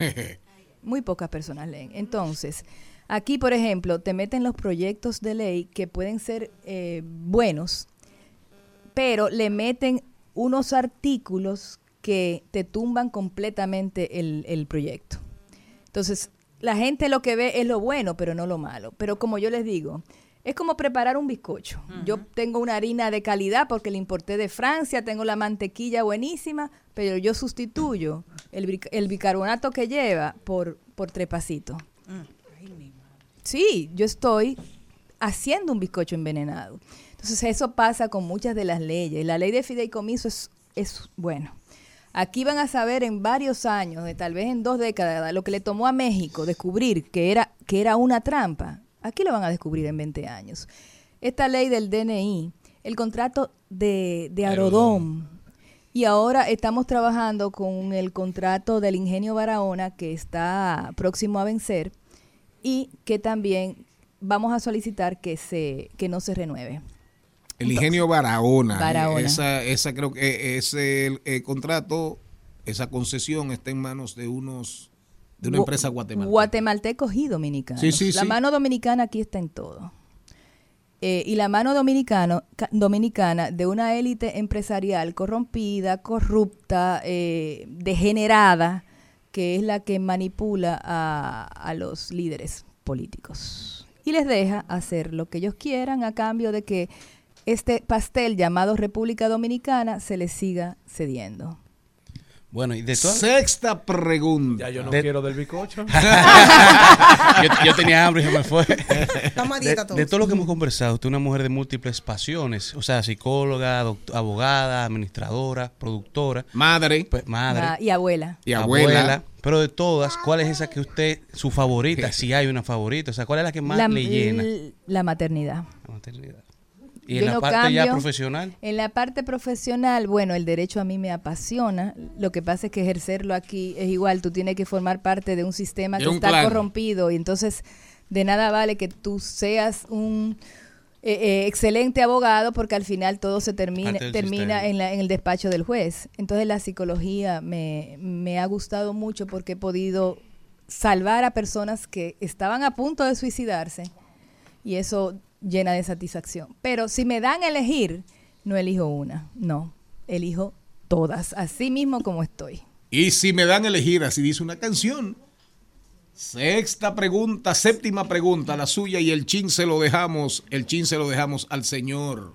Muy pocas personas leen. Entonces, aquí, por ejemplo, te meten los proyectos de ley que pueden ser eh, buenos, pero le meten unos artículos que te tumban completamente el, el proyecto. Entonces, la gente lo que ve es lo bueno, pero no lo malo. Pero como yo les digo, es como preparar un bizcocho. Yo tengo una harina de calidad porque la importé de Francia, tengo la mantequilla buenísima, pero yo sustituyo el, el bicarbonato que lleva por, por trepacito. Sí, yo estoy haciendo un bizcocho envenenado. Entonces eso pasa con muchas de las leyes. La ley de fideicomiso es, es bueno. Aquí van a saber en varios años, de tal vez en dos décadas, lo que le tomó a México descubrir que era, que era una trampa. Aquí lo van a descubrir en 20 años. Esta ley del DNI, el contrato de, de Arodón, y ahora estamos trabajando con el contrato del Ingenio Barahona que está próximo a vencer y que también vamos a solicitar que se que no se renueve. El ingenio Barahona. Barahona. Esa, esa creo que es el, el contrato esa concesión está en manos de unos de una empresa guatemalteca. Guatemaltecos y dominicanos. Sí, sí, la sí. mano dominicana aquí está en todo. Eh, y la mano dominicano, ca- dominicana de una élite empresarial corrompida, corrupta, eh, degenerada, que es la que manipula a, a los líderes políticos. Y les deja hacer lo que ellos quieran a cambio de que este pastel llamado República Dominicana se les siga cediendo. Bueno, y de todas... Sexta pregunta. Ya yo no De- quiero del bicocho. yo, yo tenía hambre y se me fue. Estamos a De, dieta todos. de todo lo que hemos conversado, usted es una mujer de múltiples pasiones, o sea, psicóloga, doct- abogada, administradora, productora, Madre pues, madre, Ah, y abuela. y abuela. Pero de todas, ¿cuál es esa que usted, su favorita, si hay una favorita? O sea, ¿cuál es la que más la, le llena? la maternidad. La maternidad. Y en la parte ya profesional, En la parte profesional, bueno, el derecho a mí me apasiona. Lo que pasa es que ejercerlo aquí es igual. Tú tienes que formar parte de un sistema De que un está corrompido y entonces de nada vale que tú seas un eh, eh, excelente abogado porque al final todo se termina, termina en, la- en el despacho del juez. Entonces la psicología me, me ha gustado mucho porque he podido salvar a personas que estaban a punto de suicidarse y eso llena de satisfacción. Pero si me dan a elegir, no elijo una, no, elijo todas, así mismo como estoy. Y si me dan a elegir, así dice una canción. Sexta pregunta, séptima pregunta, la suya y el chin se lo dejamos, el chin se lo dejamos al señor,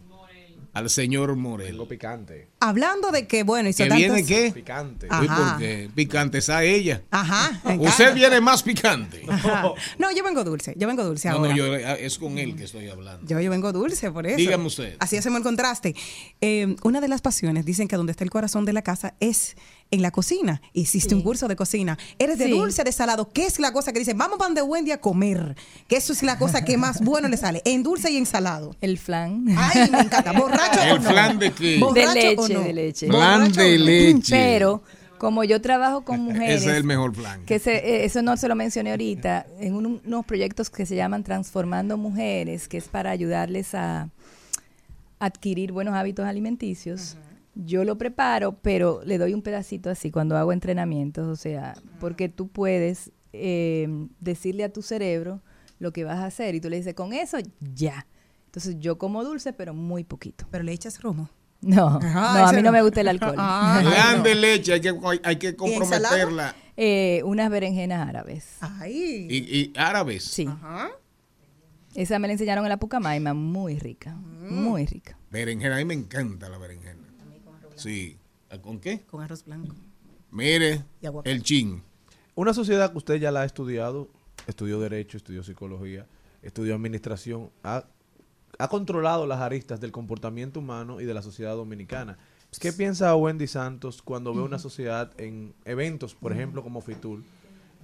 al señor Morel. Tengo picante. Hablando de que, bueno, hizo ¿Que viene tantos- qué? Picante. Ah. Uy, Ajá. porque picante es a ella. Ajá. Usted viene más picante. Ajá. No, yo vengo dulce, yo vengo dulce No, ahora. no, yo, es con él que estoy hablando. Yo, yo vengo dulce, por eso. Dígame usted. Así hacemos el contraste. Eh, una de las pasiones, dicen que donde está el corazón de la casa es en la cocina. Hiciste un curso de cocina. Eres de Sí. dulce, de salado. ¿Qué es la cosa que dice, vamos pan de Wendy a comer? Que eso es la cosa que más bueno le sale. En dulce y en salado. El flan. Ay, me encanta. ¿Borracho o ¿El no? flan de qué? De ¿Borracho leche, o no? de leche. Flan ¿Borracho de leche. Pero como yo trabajo con mujeres, Ese es el mejor plan. que se- eh, eso no se lo mencioné ahorita, en un- unos proyectos que se llaman Transformando Mujeres, que es para ayudarles a adquirir buenos hábitos alimenticios. Yo lo preparo, pero le doy un pedacito así cuando hago entrenamientos, o sea, porque tú puedes eh, decirle a tu cerebro lo que vas a hacer y tú le dices, con eso ya. Entonces yo como dulce, pero muy poquito. Pero le echas romo. No, Ajá, no, a mí no no. me gusta el alcohol. Ah, Flan no. de leche, hay que, hay que comprometerla. Eh, unas berenjenas árabes. Ay. Y, y árabes. Sí. Ajá. Esa me la enseñaron en la Pucamaima, muy rica, muy rica. Berenjena, a mí me encanta la berenjena. Sí. ¿Con qué? Con arroz blanco. Mire, el chin. Una sociedad que usted ya la ha estudiado, estudió Derecho, estudió Psicología, estudió Administración, ha, ha controlado las aristas del comportamiento humano y de la sociedad dominicana. ¿Qué piensa Wendy Santos cuando ve una sociedad en eventos, por ejemplo, como FITUL,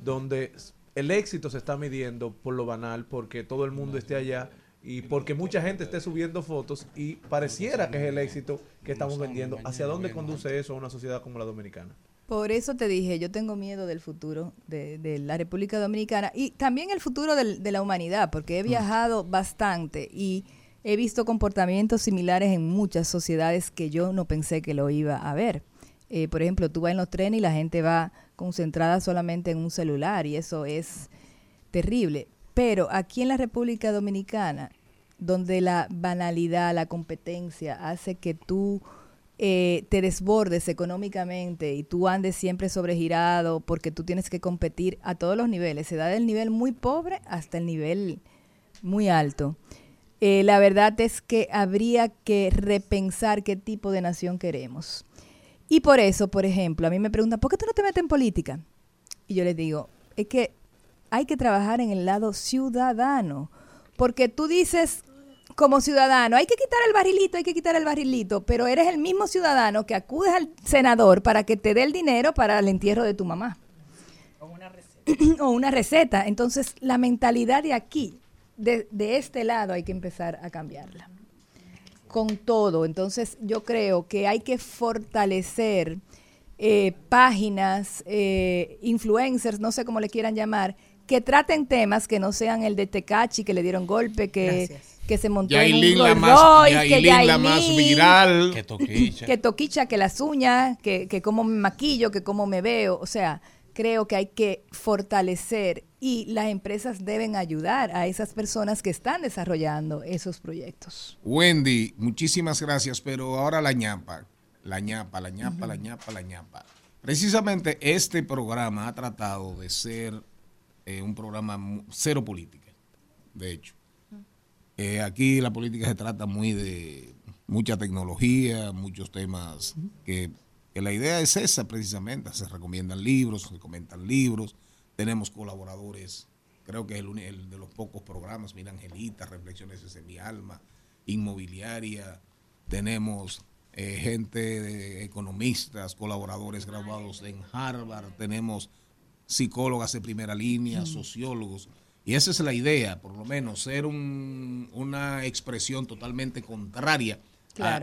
donde el éxito se está midiendo por lo banal, porque todo el mundo esté allá y porque mucha gente esté subiendo fotos y pareciera que es el éxito que estamos vendiendo? ¿Hacia dónde conduce eso a una sociedad como la dominicana? Por eso te dije, yo tengo miedo del futuro de, de la República Dominicana y también el futuro del- de la humanidad, porque he viajado bastante y he visto comportamientos similares en muchas sociedades que yo no pensé que lo iba a ver. Eh, por ejemplo, tú vas en los trenes y la gente va concentrada solamente en un celular y eso es terrible. Pero aquí en la República Dominicana, donde la banalidad, la competencia hace que tú eh, te desbordes económicamente y tú andes siempre sobregirado porque tú tienes que competir a todos los niveles. Se da del nivel muy pobre hasta el nivel muy alto. Eh, la verdad es que habría que repensar qué tipo de nación queremos. Y por eso, por ejemplo, a mí me preguntan, ¿por qué tú no te metes en política? Y yo les digo, es que hay que trabajar en el lado ciudadano, porque tú dices como ciudadano, hay que quitar el barrilito, hay que quitar el barrilito, pero eres el mismo ciudadano que acudes al senador para que te dé el dinero para el entierro de tu mamá. o una receta. Entonces, la mentalidad de aquí, de, de este lado, hay que empezar a cambiarla. Con todo. Entonces, yo creo que hay que fortalecer eh, páginas, eh, influencers, no sé cómo le quieran llamar, que traten temas que no sean el de Tecachi, que le dieron golpe, que, Gracias. que se montó en un Yailin la más, que Yailin la más Yailin, viral. Que toquicha. que toquicha, que las uñas, que, que cómo me maquillo, que cómo me veo. O sea, creo que hay que fortalecer y las empresas deben ayudar a esas personas que están desarrollando esos proyectos. Wendy, muchísimas gracias, pero ahora la ñapa, la ñapa, la ñapa, la ñapa, la ñapa. Precisamente este programa ha tratado de ser eh, un programa cero política, de hecho. Eh, aquí la política se trata muy de mucha tecnología, muchos temas que, que la idea es esa precisamente, se recomiendan libros, se comentan libros, tenemos colaboradores, creo que es el, el de los pocos programas, mira Angelita, Reflexiones desde mi alma, Inmobiliaria, tenemos eh, gente, de economistas, colaboradores graduados en Harvard, tenemos psicólogas de primera línea, sociólogos. Y esa es la idea, por lo menos, ser un- una expresión totalmente contraria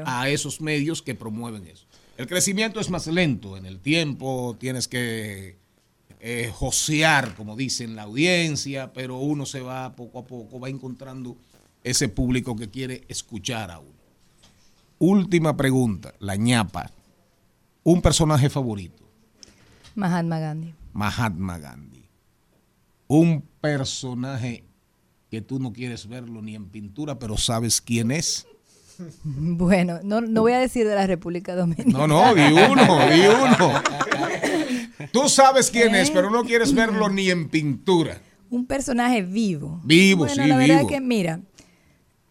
a- esos medios que promueven eso. El crecimiento es más lento en el tiempo, tienes que eh, josear, como dicen la audiencia, pero uno se va poco a poco, va encontrando ese público que quiere escuchar a uno. Última pregunta, la ñapa. Un personaje favorito. Mahatma Gandhi. Mahatma Gandhi. Un personaje que tú no quieres verlo ni en pintura, pero sabes quién es. Bueno, no, no voy a decir de la República No, Dominicana. no, di uno, di uno. Tú sabes quién es, pero no quieres verlo ni en pintura. Un personaje vivo. Vivo, bueno, sí, la verdad vivo. es que, mira,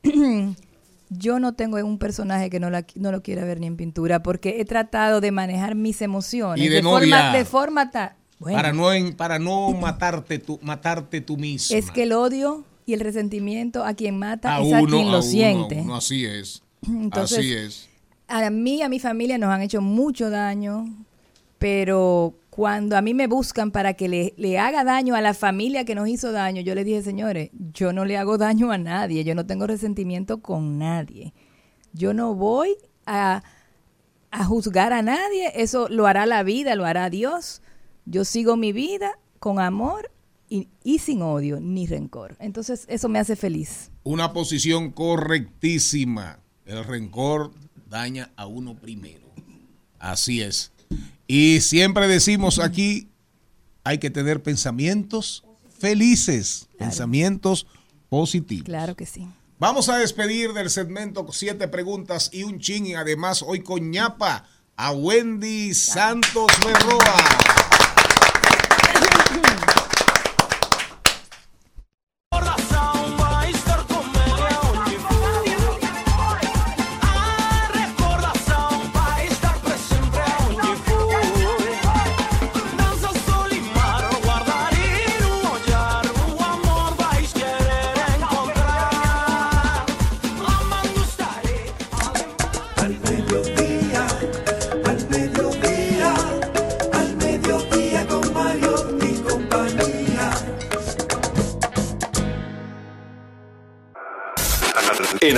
yo no tengo un personaje que no, la, no lo quiera ver ni en pintura porque he tratado de manejar mis emociones Y de no forma, de forma ta- bueno, Para no, para no matarte tú, matarte tú mismo. es que el odio y el resentimiento a quien mata a es a uno, quien a lo uno, a siente. uno, así es. Entonces, así es. a mí, a mi familia nos han hecho mucho daño, pero cuando a mí me buscan para que le, le haga daño a la familia que nos hizo daño, yo les dije, señores, yo no le hago daño a nadie, yo no tengo resentimiento con nadie. Yo no voy a, a juzgar a nadie, eso lo hará la vida, lo hará Dios. Yo sigo mi vida con amor y, y sin odio ni rencor. Entonces, eso me hace feliz. Una posición correctísima. El rencor daña a uno primero. Así es. Y siempre decimos aquí, hay que tener pensamientos felices, pensamientos positivos. Claro que sí. Vamos a despedir del segmento siete preguntas y un ching. Y además, hoy con ñapa a Wendy Santos Berroa.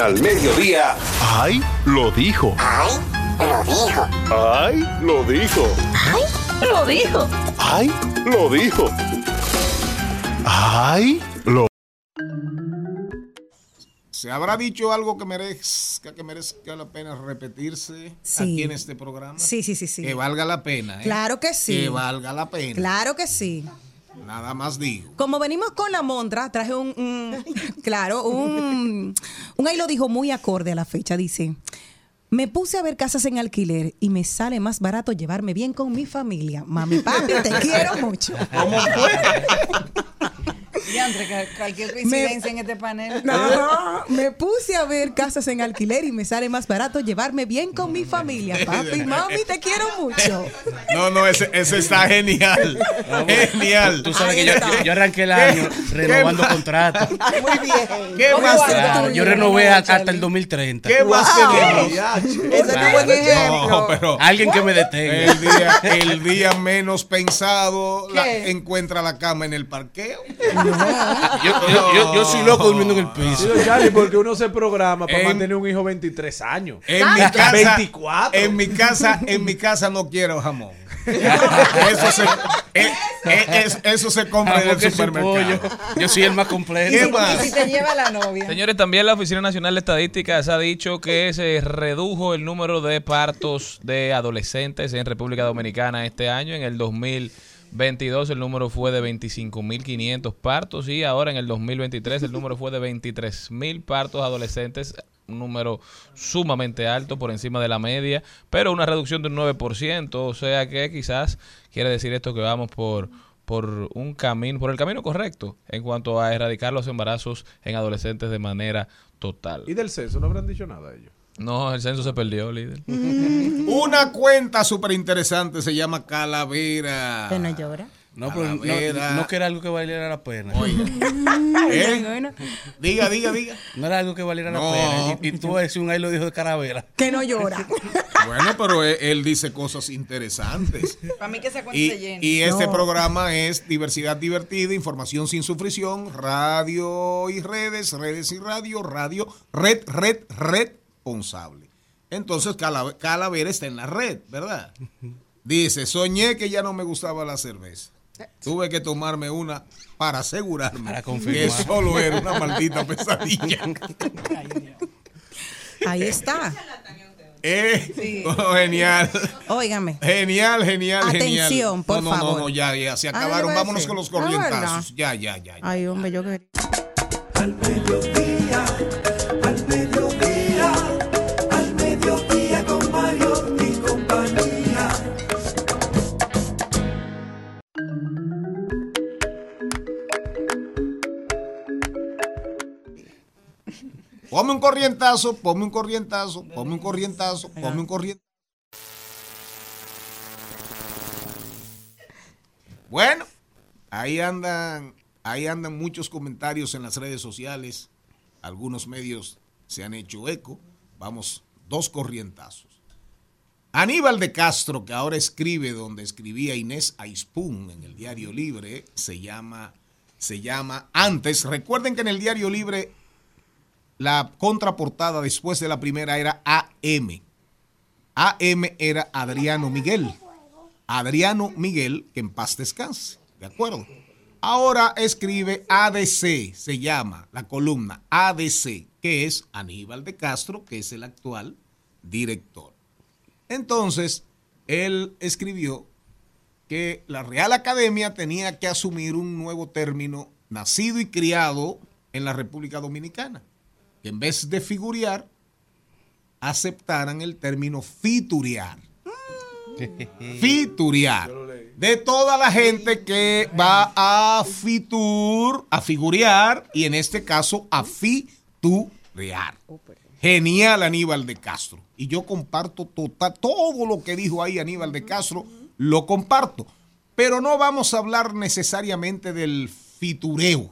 Al Mediodía. ¡Ay! Lo dijo. ¡Ay! Lo dijo. ¡Ay! Lo dijo. Lo dijo. ¡Ay! Lo dijo. ¡Ay! Lo ¿Se habrá dicho algo que merezca, que merezca la pena repetirse Sí. aquí en este programa? Sí, sí, sí, sí. Que valga la pena. ¿eh? Claro que sí. Que valga la pena. Claro que sí. Nada más digo. Como venimos con la montra, traje un, un- claro, un, un ahí lo dijo muy acorde a la fecha, dice. Me puse a ver casas en alquiler y me sale más barato llevarme bien con mi familia. Mami, papi, te quiero mucho. ¿Cómo fue? Diantre, que cualquier coincidencia en este panel. No, me puse a ver casas en alquiler y me sale más barato llevarme bien con mi familia. Papi, mami, te quiero mucho. No, no, ese, ese está genial. Genial. Tú sabes Ahí que yo, arranqué el año ¿Qué renovando contratos. Muy bien. ¿Qué ¿Cómo más? Claro, yo renové hasta el 2030. ¿Qué más tenemos? Ese es un buen ejemplo. No, pero Alguien que me detenga. el día, el día menos pensado encuentra la cama en el parqueo. Yo, yo- yo- yo soy loco durmiendo en el piso. Sí, Charlie, porque uno se programa para En- mantener un hijo 23 años. En mi casa, 24. en mi casa, en mi casa no quiero jamón. eso se, eh, eh, es- eso se compra en Jamón, el y supermercado. Yo soy el más completo. ¿Qué más? Si te lleva la novia. Señores, también la Oficina Nacional de Estadísticas ha dicho que se redujo el número de partos de adolescentes en República Dominicana este año. En el 2022 el número fue de 25.500 partos y ahora en el 2023 el número fue de 23.000 partos adolescentes, un número sumamente alto por encima de la media, pero una reducción de un 9%, o sea que quizás quiere decir esto que vamos por por un camino, por el camino correcto en cuanto a erradicar los embarazos en adolescentes de manera total. ¿Y del censo no habrán dicho nada ellos? No, el censo se perdió, líder. Una cuenta súper interesante se llama Calavera. Que no llora. No, pero no, Calavera. no que era algo que valiera la pena. ¿Eh? Bueno, Diga, diga, diga. No era algo que valiera No. la pena. Y, y tú decís un ahí lo dijo de caravera. que no llora. Bueno, pero él, él dice cosas interesantes. Para mí que esa cuenta Y, se llena. y este No. programa es diversidad divertida, información sin sufrición, radio y redes, redes y radio, radio, red, red, responsable. Entonces Cala- Calavera está en la red, ¿verdad? Dice, soñé que ya no me gustaba la cerveza. Tuve que tomarme una para asegurarme Para que solo era una maldita pesadilla. Ahí está. Eh, oh, genial. Óigame. Genial, genial, genial. Atención, por no, no, favor. No, no, ya, ya, se Ah, acabaron. Vámonos con los Ah, corrientazos. ya, ya, ya. ya. Ay, hombre, yo quería. Al mediodía, Ponme un corrientazo, ponme un corrientazo, ponme un corrientazo, ponme un corrientazo. Bueno, ahí andan, ahí andan muchos comentarios en las redes sociales. Algunos medios se han hecho eco. Vamos, dos corrientazos. Aníbal de Castro, que ahora escribe donde escribía Inés Aispun en el Diario Libre, se llama, se llama antes. Recuerden que en el Diario Libre la contraportada después de la primera era AM. AM era Adriano Miguel. Adriano Miguel, que en paz descanse. ¿De acuerdo? Ahora escribe ADC, se llama la columna ADC, que es Aníbal de Castro, que es el actual director. Entonces, él escribió que la Real Academia tenía que asumir un nuevo término nacido y criado en la República Dominicana, que en vez de figurear, aceptaran el término fituriar. Fituriar. De toda la gente que va a fitur, a figurear, y en este caso a fituriar. Genial Aníbal de Castro. Y yo comparto total, todo lo que dijo ahí Aníbal de Castro, lo comparto. Pero no vamos a hablar necesariamente del fitureo,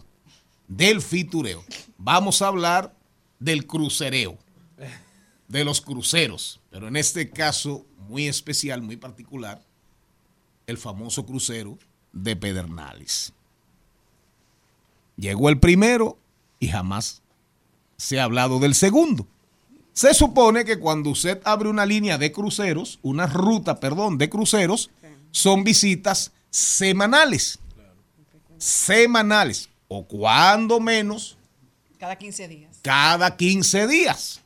del fitureo. Vamos a hablar del crucereo, de los cruceros. Pero en este caso muy especial, muy particular, el famoso crucero de Pedernales. Llegó el primero y jamás se ha hablado del segundo. Se supone que cuando usted abre una línea de cruceros, una ruta, perdón, de cruceros, son visitas semanales. Semanales. O cuando menos, Cada 15 días. cada 15 días.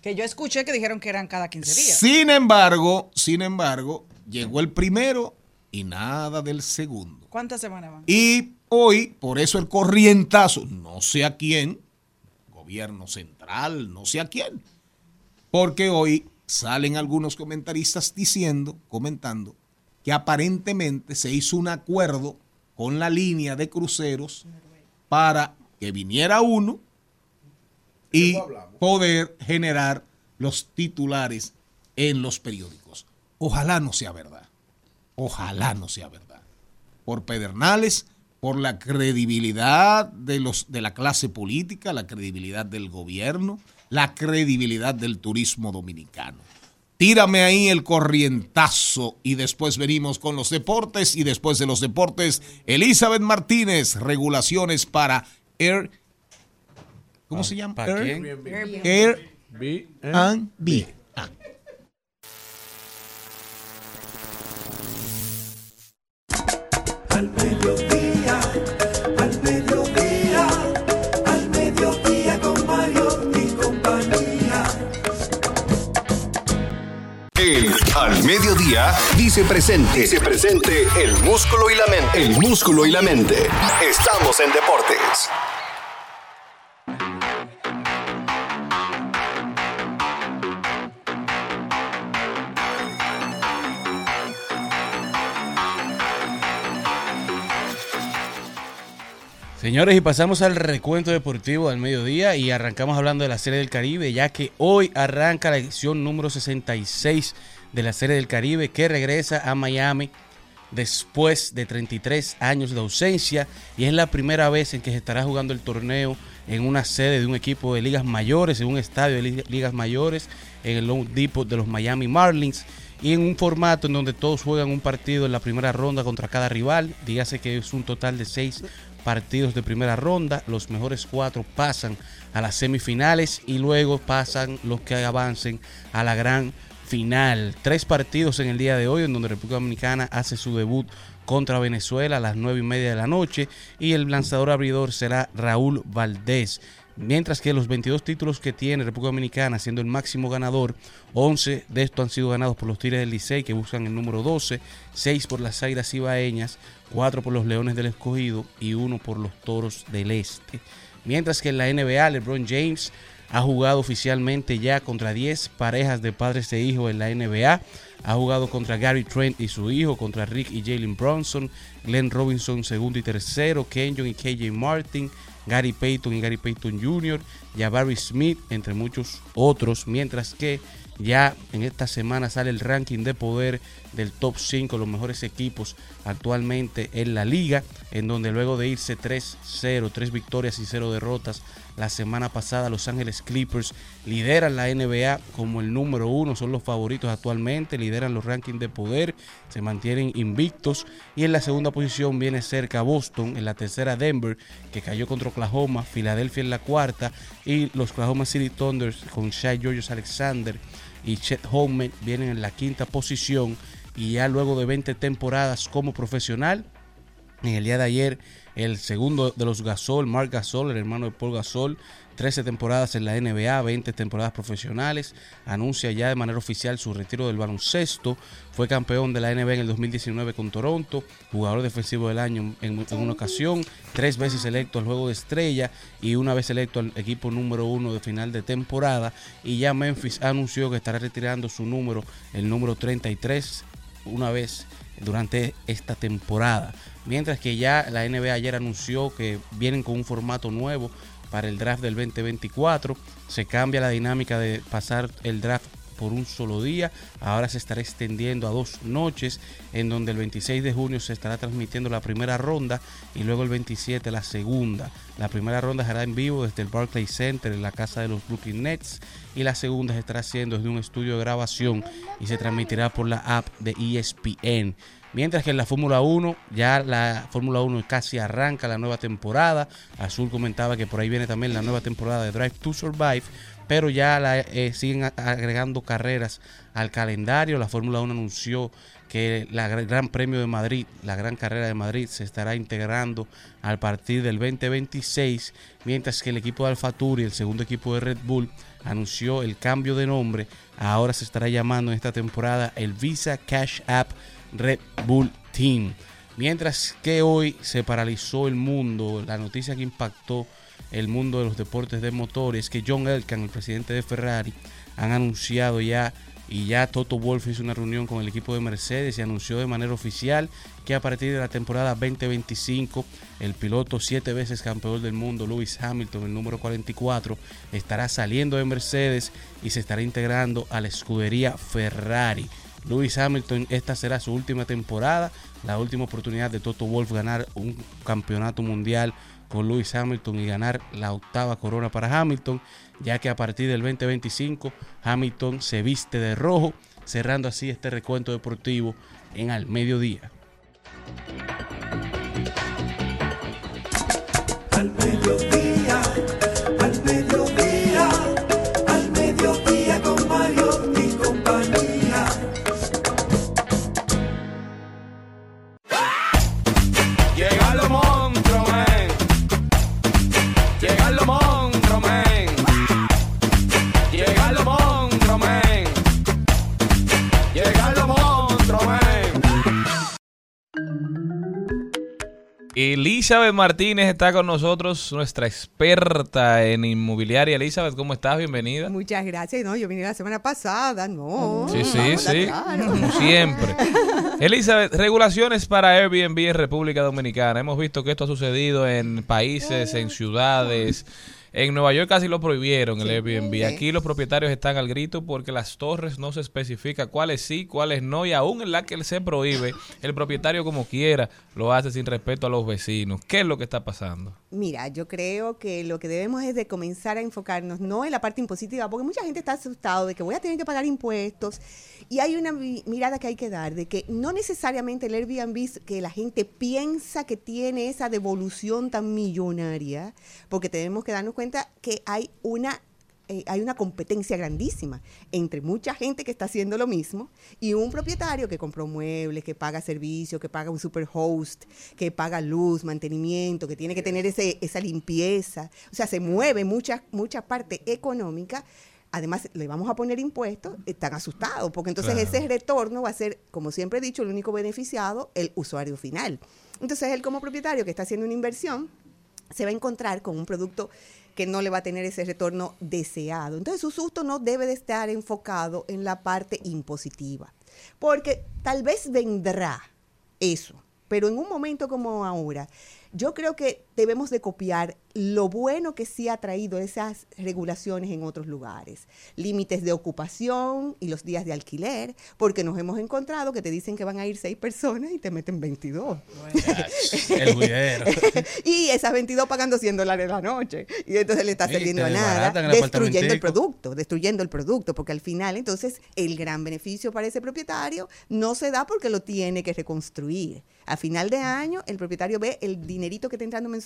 Que yo escuché que dijeron que eran cada 15 días. Sin embargo, sin embargo, llegó el primero y nada del segundo. ¿Cuántas semanas van? Y hoy, por eso el corrientazo, no sé a quién, gobierno central, no sé a quién, porque hoy salen algunos comentaristas diciendo, comentando, que aparentemente se hizo un acuerdo con la línea de cruceros para que viniera uno y poder generar los titulares en los periódicos. Ojalá no sea verdad. Ojalá no sea verdad. Por Pedernales, por la credibilidad de, los, de la clase política, la credibilidad del gobierno, la credibilidad del turismo dominicano. Tírame ahí el corrientazo y después venimos con los deportes y después de los deportes, Elizabeth Martínez, regulaciones para Air... ¿Cómo se llama? ¿Para quién? Airbnb. Airbnb. Eh. Ah. Al mediodía, al mediodía, al mediodía con Mario y compañía. El al mediodía dice presente, dice presente el músculo y la mente. El músculo y la mente. Estamos en deportes. Señores, y pasamos al recuento deportivo al mediodía y arrancamos hablando de la Serie del Caribe, ya que hoy arranca la edición número 66 de la Serie del Caribe que regresa a Miami después de 33 años de ausencia y es la primera vez en que se estará jugando el torneo en una sede de un equipo de ligas mayores, en un estadio de lig- ligas mayores, en el Lone Depot de los Miami Marlins y en un formato en donde todos juegan un partido en la primera ronda contra cada rival. Dígase que es un total de seis partidos de primera ronda. Los mejores cuatro pasan a las semifinales y luego pasan los que avancen a la gran final. Tres partidos en el día de hoy en donde República Dominicana hace su debut contra Venezuela a las nueve y media de la noche y el lanzador abridor será Raúl Valdés. Mientras que los 22 títulos que tiene República Dominicana, siendo el máximo ganador, 11 de estos han sido ganados por los Tigres del Licey, que buscan el número 12, 6 por las Águilas Ibaeñas, 4 por los Leones del Escogido y 1 por los Toros del Este. Mientras que en la NBA, LeBron James ha jugado oficialmente ya contra 10 parejas de padres e hijos en la NBA. Ha jugado contra Gary Trent y su hijo, contra Rick y Jalen Bronson, Glenn Robinson segundo y tercero, Kenyon y KJ Martin, Gary Payton y Gary Payton Jr., Jabari Smith, entre muchos otros, mientras que ya en esta semana sale el ranking de poder del top 5, los mejores equipos actualmente en la liga, en donde luego de irse 3-0, 3 victorias y 0 derrotas la semana pasada, Los Ángeles Clippers lideran la NBA como el número uno, son los favoritos actualmente, lideran los rankings de poder, se mantienen invictos y en la segunda posición viene cerca Boston, en la tercera Denver, que cayó contra Oklahoma, Filadelfia en la cuarta y los Oklahoma City Thunders con Shai Georges Alexander y Chet Holmgren vienen en la quinta posición y ya luego de 20 temporadas como profesional, en el día de ayer, el segundo de los Gasol, Mark Gasol, el hermano de Paul Gasol, 13 temporadas en la NBA, 20 temporadas profesionales, anuncia ya de manera oficial su retiro del baloncesto, fue campeón de la NBA en el 2019 con Toronto, jugador defensivo del año en, una ocasión, tres veces electo al juego de estrella y una vez electo al equipo número uno de final de temporada y ya Memphis anunció que estará retirando su número, el número 33, una vez durante esta temporada. Mientras que ya la NBA ayer anunció que vienen con un formato nuevo para el draft del 2024. Se cambia la dinámica de pasar el draft por un solo día. Ahora se estará extendiendo a dos noches, en donde el 26 de junio se estará transmitiendo la primera ronda y luego el 27 la segunda. La primera ronda será en vivo desde el Barclays Center en la casa de los Brooklyn Nets y la segunda se estará haciendo desde un estudio de grabación y se transmitirá por la app de ESPN. Mientras que en la Fórmula 1, ya la Fórmula 1 casi arranca la nueva temporada. Azul comentaba que por ahí viene también la nueva temporada de Drive to Survive, pero ya eh, siguen agregando carreras al calendario. La Fórmula 1 anunció que la Gran Premio de Madrid, la Gran Carrera de Madrid, se estará integrando al partir del 2026, mientras que el equipo de Alfa Tauri, el segundo equipo de Red Bull, anunció el cambio de nombre. Ahora se estará llamando en esta temporada el Visa Cash App Red Bull Team. Mientras que hoy se paralizó el mundo, la noticia que impactó el mundo de los deportes de motores, que John Elkan, el presidente de Ferrari, han anunciado ya y ya Toto Wolff hizo una reunión con el equipo de Mercedes y anunció de manera oficial que a partir de la temporada 2025 el piloto siete veces campeón del mundo Lewis Hamilton, el número 44, estará saliendo de Mercedes y se estará integrando a la escudería Ferrari. Lewis Hamilton, esta será su última temporada, la última oportunidad de Toto Wolff ganar un campeonato mundial con Lewis Hamilton y ganar la octava corona para Hamilton, ya que a partir del 2025 Hamilton se viste de rojo, cerrando así este recuento deportivo en al mediodía. Al mediodía, Elizabeth Martínez está con nosotros, nuestra experta en inmobiliaria. Elizabeth, ¿cómo estás? Bienvenida. Muchas gracias. No, yo vine la semana pasada, no. Sí, sí, sí. claro. Como siempre. Elizabeth, regulaciones para Airbnb en República Dominicana. Hemos visto que esto ha sucedido en países, en ciudades. En Nueva York casi lo prohibieron el Airbnb. sí. Aquí los propietarios están al grito porque las torres no se especifica cuáles sí, cuáles no. Y aún en la que se prohíbe, el propietario como quiera lo hace sin respeto a los vecinos. ¿Qué es lo que está pasando? Mira, yo creo que lo que debemos es de comenzar a enfocarnos no en la parte impositiva, porque mucha gente está asustado de que voy a tener que pagar impuestos. Y hay una mi- mirada que hay que dar de que no necesariamente el Airbnb que la gente piensa que tiene esa devolución tan millonaria, porque tenemos que darnos cuenta que hay una eh, hay una competencia grandísima entre mucha gente que está haciendo lo mismo y un propietario que compró muebles, que paga servicios, que paga un super host, que paga luz, mantenimiento, que tiene que tener ese, esa limpieza. O sea, se mueve mucha, mucha parte económica. Además, le vamos a poner impuestos, están asustados, porque entonces Claro. ese retorno va a ser, como siempre he dicho, el único beneficiado, el usuario final. Entonces, él como propietario que está haciendo una inversión, se va a encontrar con un producto que no le va a tener ese retorno deseado. Entonces su susto no debe de estar enfocado en la parte impositiva, porque tal vez vendrá eso, pero en un momento como ahora, yo creo que debemos de copiar lo bueno que sí ha traído esas regulaciones en otros lugares. Límites de ocupación y los días de alquiler, porque nos hemos encontrado que te dicen que van a ir seis personas y te meten 22. El juidero. y esas 22 pagando 100 dólares la noche. Y entonces le está saliendo a nada, destruyendo el producto, destruyendo el producto, porque al final entonces el gran beneficio para ese propietario no se da porque lo tiene que reconstruir. A final de año el propietario ve el dinerito que está entrando mensualmente,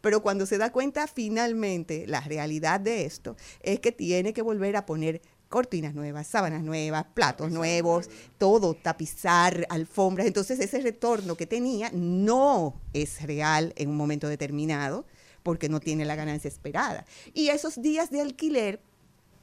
pero cuando se da cuenta finalmente la realidad de esto es que tiene que volver a poner cortinas nuevas, sábanas nuevas, platos nuevos, todo, tapizar, alfombras. Entonces ese retorno que tenía no es real en un momento determinado porque no tiene la ganancia esperada. Y esos días de alquiler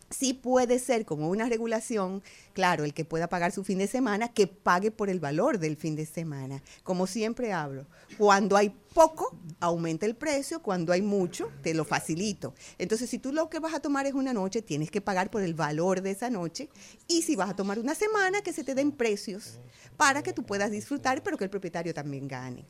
sí puede ser como una regulación, claro, el que pueda pagar su fin de semana, que pague por el valor del fin de semana. Como siempre hablo, cuando hay poco, aumenta el precio, cuando hay mucho, te lo facilito. Entonces, si tú lo que vas a tomar es una noche, tienes que pagar por el valor de esa noche. Y si vas a tomar una semana, que se te den precios para que tú puedas disfrutar, pero que el propietario también gane.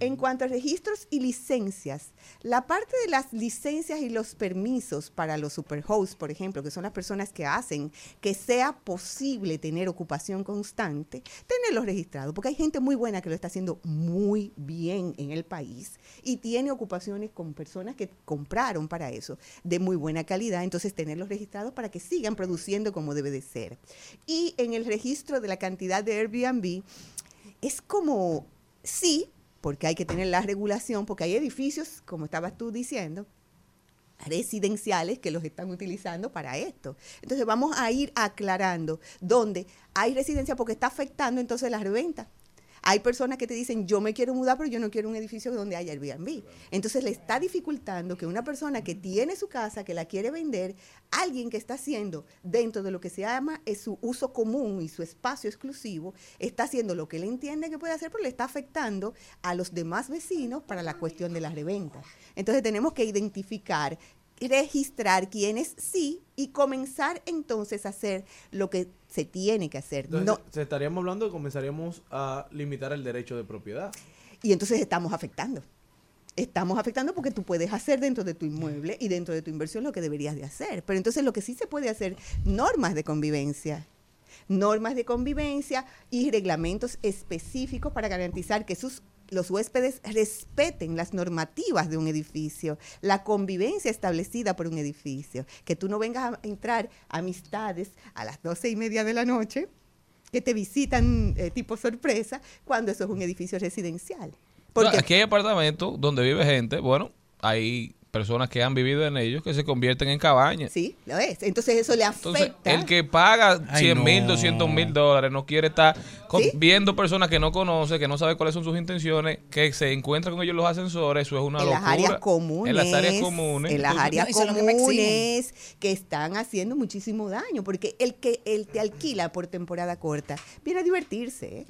En cuanto a registros y licencias, la parte de las licencias y los permisos para los superhosts, por ejemplo, que son las personas que hacen que sea posible tener ocupación constante, tenerlos registrados, porque hay gente muy buena que lo está haciendo muy bien en el país y tiene ocupaciones con personas que compraron para eso de muy buena calidad, entonces tenerlos registrados para que sigan produciendo como debe de ser. Y en el registro de la cantidad de Airbnb, es como, sí, porque hay que tener la regulación, porque hay edificios, como estabas tú diciendo, residenciales que los están utilizando para esto. Entonces vamos a ir aclarando dónde hay residencia porque está afectando entonces la reventa. Hay personas que te dicen, yo me quiero mudar, pero yo no quiero un edificio donde haya Airbnb. Entonces le está dificultando que una persona que tiene su casa, que la quiere vender, alguien que está haciendo dentro de lo que se llama es su uso común y su espacio exclusivo, está haciendo lo que él entiende que puede hacer, pero le está afectando a los demás vecinos para la cuestión de la reventa. Entonces tenemos que identificar registrar quiénes sí y comenzar entonces a hacer lo que se tiene que hacer. Entonces, No, se estaríamos hablando de comenzaríamos a limitar el derecho de propiedad. y entonces estamos afectando. Estamos afectando porque tú puedes hacer dentro de tu inmueble y dentro de tu inversión lo que deberías de hacer. Pero entonces lo que sí se puede hacer, normas de convivencia. Normas de convivencia y reglamentos específicos para garantizar que sus los huéspedes respeten las normativas de un edificio, la convivencia establecida por un edificio, que tú no vengas a entrar amistades a las doce y media de la noche que te visitan eh, tipo sorpresa cuando eso es un edificio residencial. Porque Aquí hay apartamentos donde vive gente, bueno, hay personas que han vivido en ellos que se convierten en cabañas. Sí, lo es. Entonces eso le Entonces, afecta. el que paga Ay, 100 mil, no. 200 mil dólares no quiere estar con- ¿Sí? viendo personas que no conoce, que no sabe cuáles son sus intenciones, que se encuentran con ellos los ascensores, eso es una en las locura. áreas comunes. En las áreas comunes. En las áreas que comunes que están haciendo muchísimo daño. Porque el que el te alquila por temporada corta viene a divertirse. ¿eh?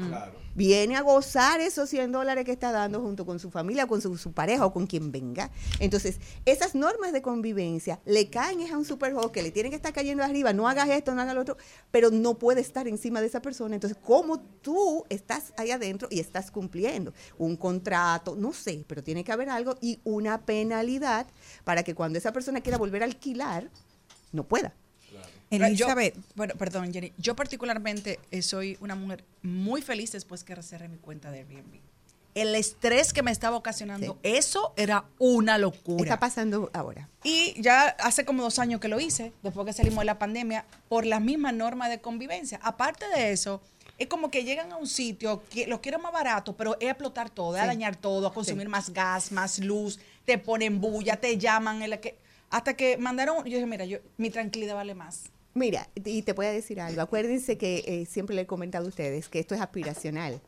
Viene a gozar esos 100 dólares que está dando junto con su familia, con su, pareja o con quien venga. Entonces, esas normas de convivencia le caen es a un superhost que le tienen que estar cayendo arriba. No hagas esto, no hagas lo otro. Pero no puede estar encima de esa persona. Entonces, ¿cómo tú estás ahí adentro y estás cumpliendo un contrato? No sé, pero tiene que haber algo y una penalidad para que cuando esa persona quiera volver a alquilar, no pueda. Elizabeth, Yo, bueno, perdón, Jenny. Yo particularmente eh, soy una mujer muy feliz después que cerré mi cuenta de Airbnb. El estrés que me estaba ocasionando, eso era una locura. Está pasando ahora. Y ya hace como dos años que lo hice, después que salimos de la pandemia, por las mismas normas de convivencia. Aparte de eso, es como que llegan a un sitio, que los quieren más barato, pero es a explotar todo, es a dañar todo, a consumir más gas, más luz, te ponen bulla, te llaman, en la que, hasta que mandaron, yo dije, mira, yo, mi tranquilidad vale más. Mira, y te voy a decir algo. Acuérdense que eh, siempre le he comentado a ustedes que esto es aspiracional.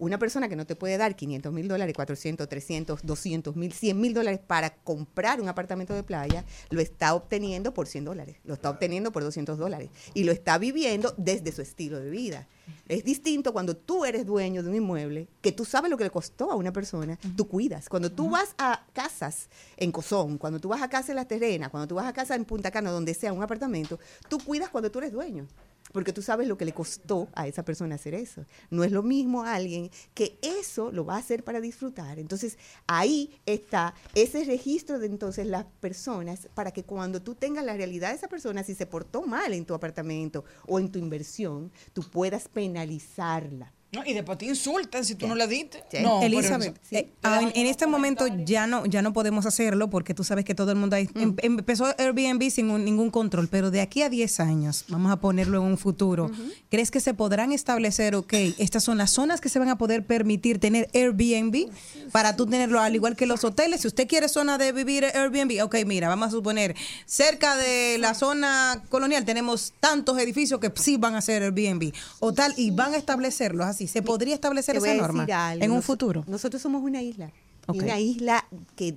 Una persona que no te puede dar 500 mil dólares, 400, 300, 200 mil, 100 mil dólares para comprar un apartamento de playa, lo está obteniendo por 100 dólares, lo está obteniendo por 200 dólares y lo está viviendo desde su estilo de vida. Es distinto cuando tú eres dueño de un inmueble, que tú sabes lo que le costó a una persona, tú cuidas. Cuando tú vas a casas en Cozón, cuando tú vas a casa en La Terrena, cuando tú vas a casa en Punta Cana, donde sea un apartamento, tú cuidas cuando tú eres dueño. Porque tú sabes lo que le costó a esa persona hacer eso. No es lo mismo a alguien que eso lo va a hacer para disfrutar. Entonces, ahí está ese registro de entonces las personas para que cuando tú tengas la realidad de esa persona, si se portó mal en tu apartamento o en tu inversión, tú puedas penalizarla. ¿No? Y después te insultan si tú no le diste. Sí. No, Elizabeth, eso- eh, ah, en, en este momento ya no ya no podemos hacerlo porque tú sabes que todo el mundo ahí- em- empezó Airbnb sin un- ningún control, pero de aquí a 10 años, vamos a ponerlo en un futuro, ¿crees que se podrán establecer, ok, estas son las zonas que se van a poder permitir tener Airbnb para tú tenerlo al igual que los hoteles? Si usted quiere zona de vivir Airbnb, ok, mira, vamos a suponer, cerca de la zona colonial tenemos tantos edificios que sí van a ser Airbnb o tal, y van a establecerlos así. ¿Se podría establecer esa norma en un futuro? Nosotros somos una isla. Una isla que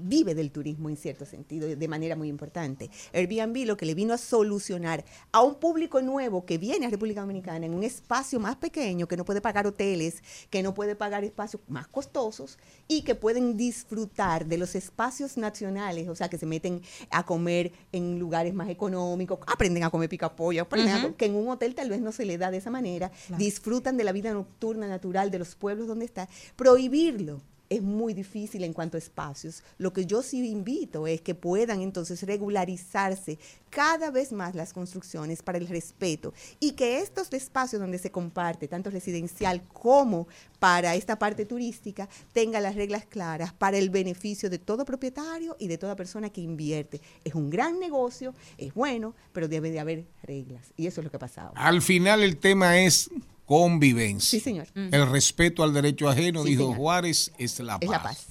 vive del turismo en cierto sentido, de manera muy importante. Airbnb lo que le vino a solucionar a un público nuevo que viene a República Dominicana en un espacio más pequeño, que no puede pagar hoteles, que no puede pagar espacios más costosos y que pueden disfrutar de los espacios nacionales, o sea, que se meten a comer en lugares más económicos, aprenden a comer pica pollo, aprenden a co- que en un hotel tal vez no se le da de esa manera, disfrutan de la vida nocturna natural de los pueblos donde está. Prohibirlo es muy difícil en cuanto a espacios. Lo que yo sí invito es que puedan entonces regularizarse cada vez más las construcciones para el respeto y que estos espacios donde se comparte, tanto residencial como para esta parte turística, tengan las reglas claras para el beneficio de todo propietario y de toda persona que invierte. Es un gran negocio, es bueno, pero debe de haber reglas. Y eso es lo que ha pasado. Al final el tema es convivencia. Sí, señor. El respeto al derecho ajeno, Sí, dijo señor. Juárez, es la paz. Es la paz.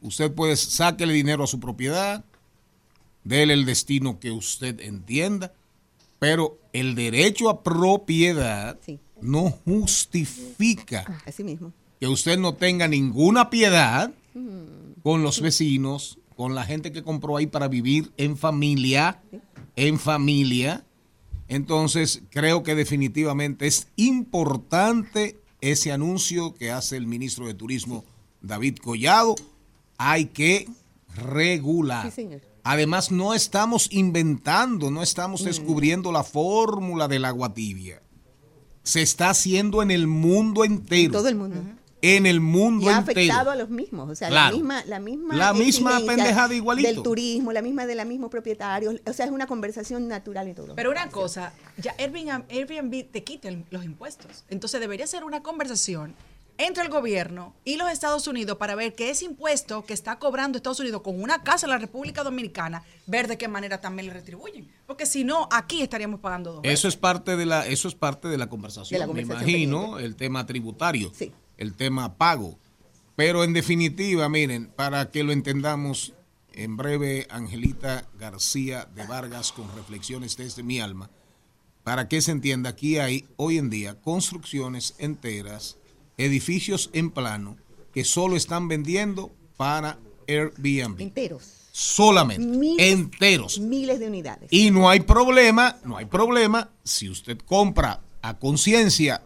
Usted puede sáquele dinero a su propiedad, déle el destino que usted entienda, pero el derecho a propiedad Sí. no justifica Así mismo. que usted no tenga ninguna piedad con los vecinos, con la gente que compró ahí para vivir en familia, en familia. Entonces, creo que definitivamente es importante ese anuncio que hace el ministro de Turismo, David Collado. Hay que regular. Sí, señor. Además, no estamos inventando, no estamos descubriendo la fórmula del agua tibia. Se está haciendo en el mundo entero. Todo el mundo. En el mundo Y ha entero. afectado a los mismos, o sea, Claro. la misma, la misma, La misma pendejada igualito. Del turismo, la misma de la misma propietarios, o sea, es una conversación natural en todo. Pero una cosa, ya Airbnb, Airbnb te quita el- los impuestos. Entonces debería ser una conversación entre el gobierno y los Estados Unidos para ver qué ese impuesto que está cobrando Estados Unidos con una casa en la República Dominicana, ver de qué manera también le retribuyen. Porque si no, aquí estaríamos pagando dos veces. Eso es parte de la, eso es parte de la conversación, De la me imagino, pendiente. el tema tributario, Sí. El tema pago. Pero en definitiva, miren, para que lo entendamos, en breve Angelita García de Vargas con reflexiones desde mi alma. Para que se entienda, aquí hay hoy en día construcciones enteras, edificios en plano, que solo están vendiendo para Airbnb. Enteros. Solamente. Miles, enteros. Miles de unidades. Y no hay problema, no hay problema si usted compra a conciencia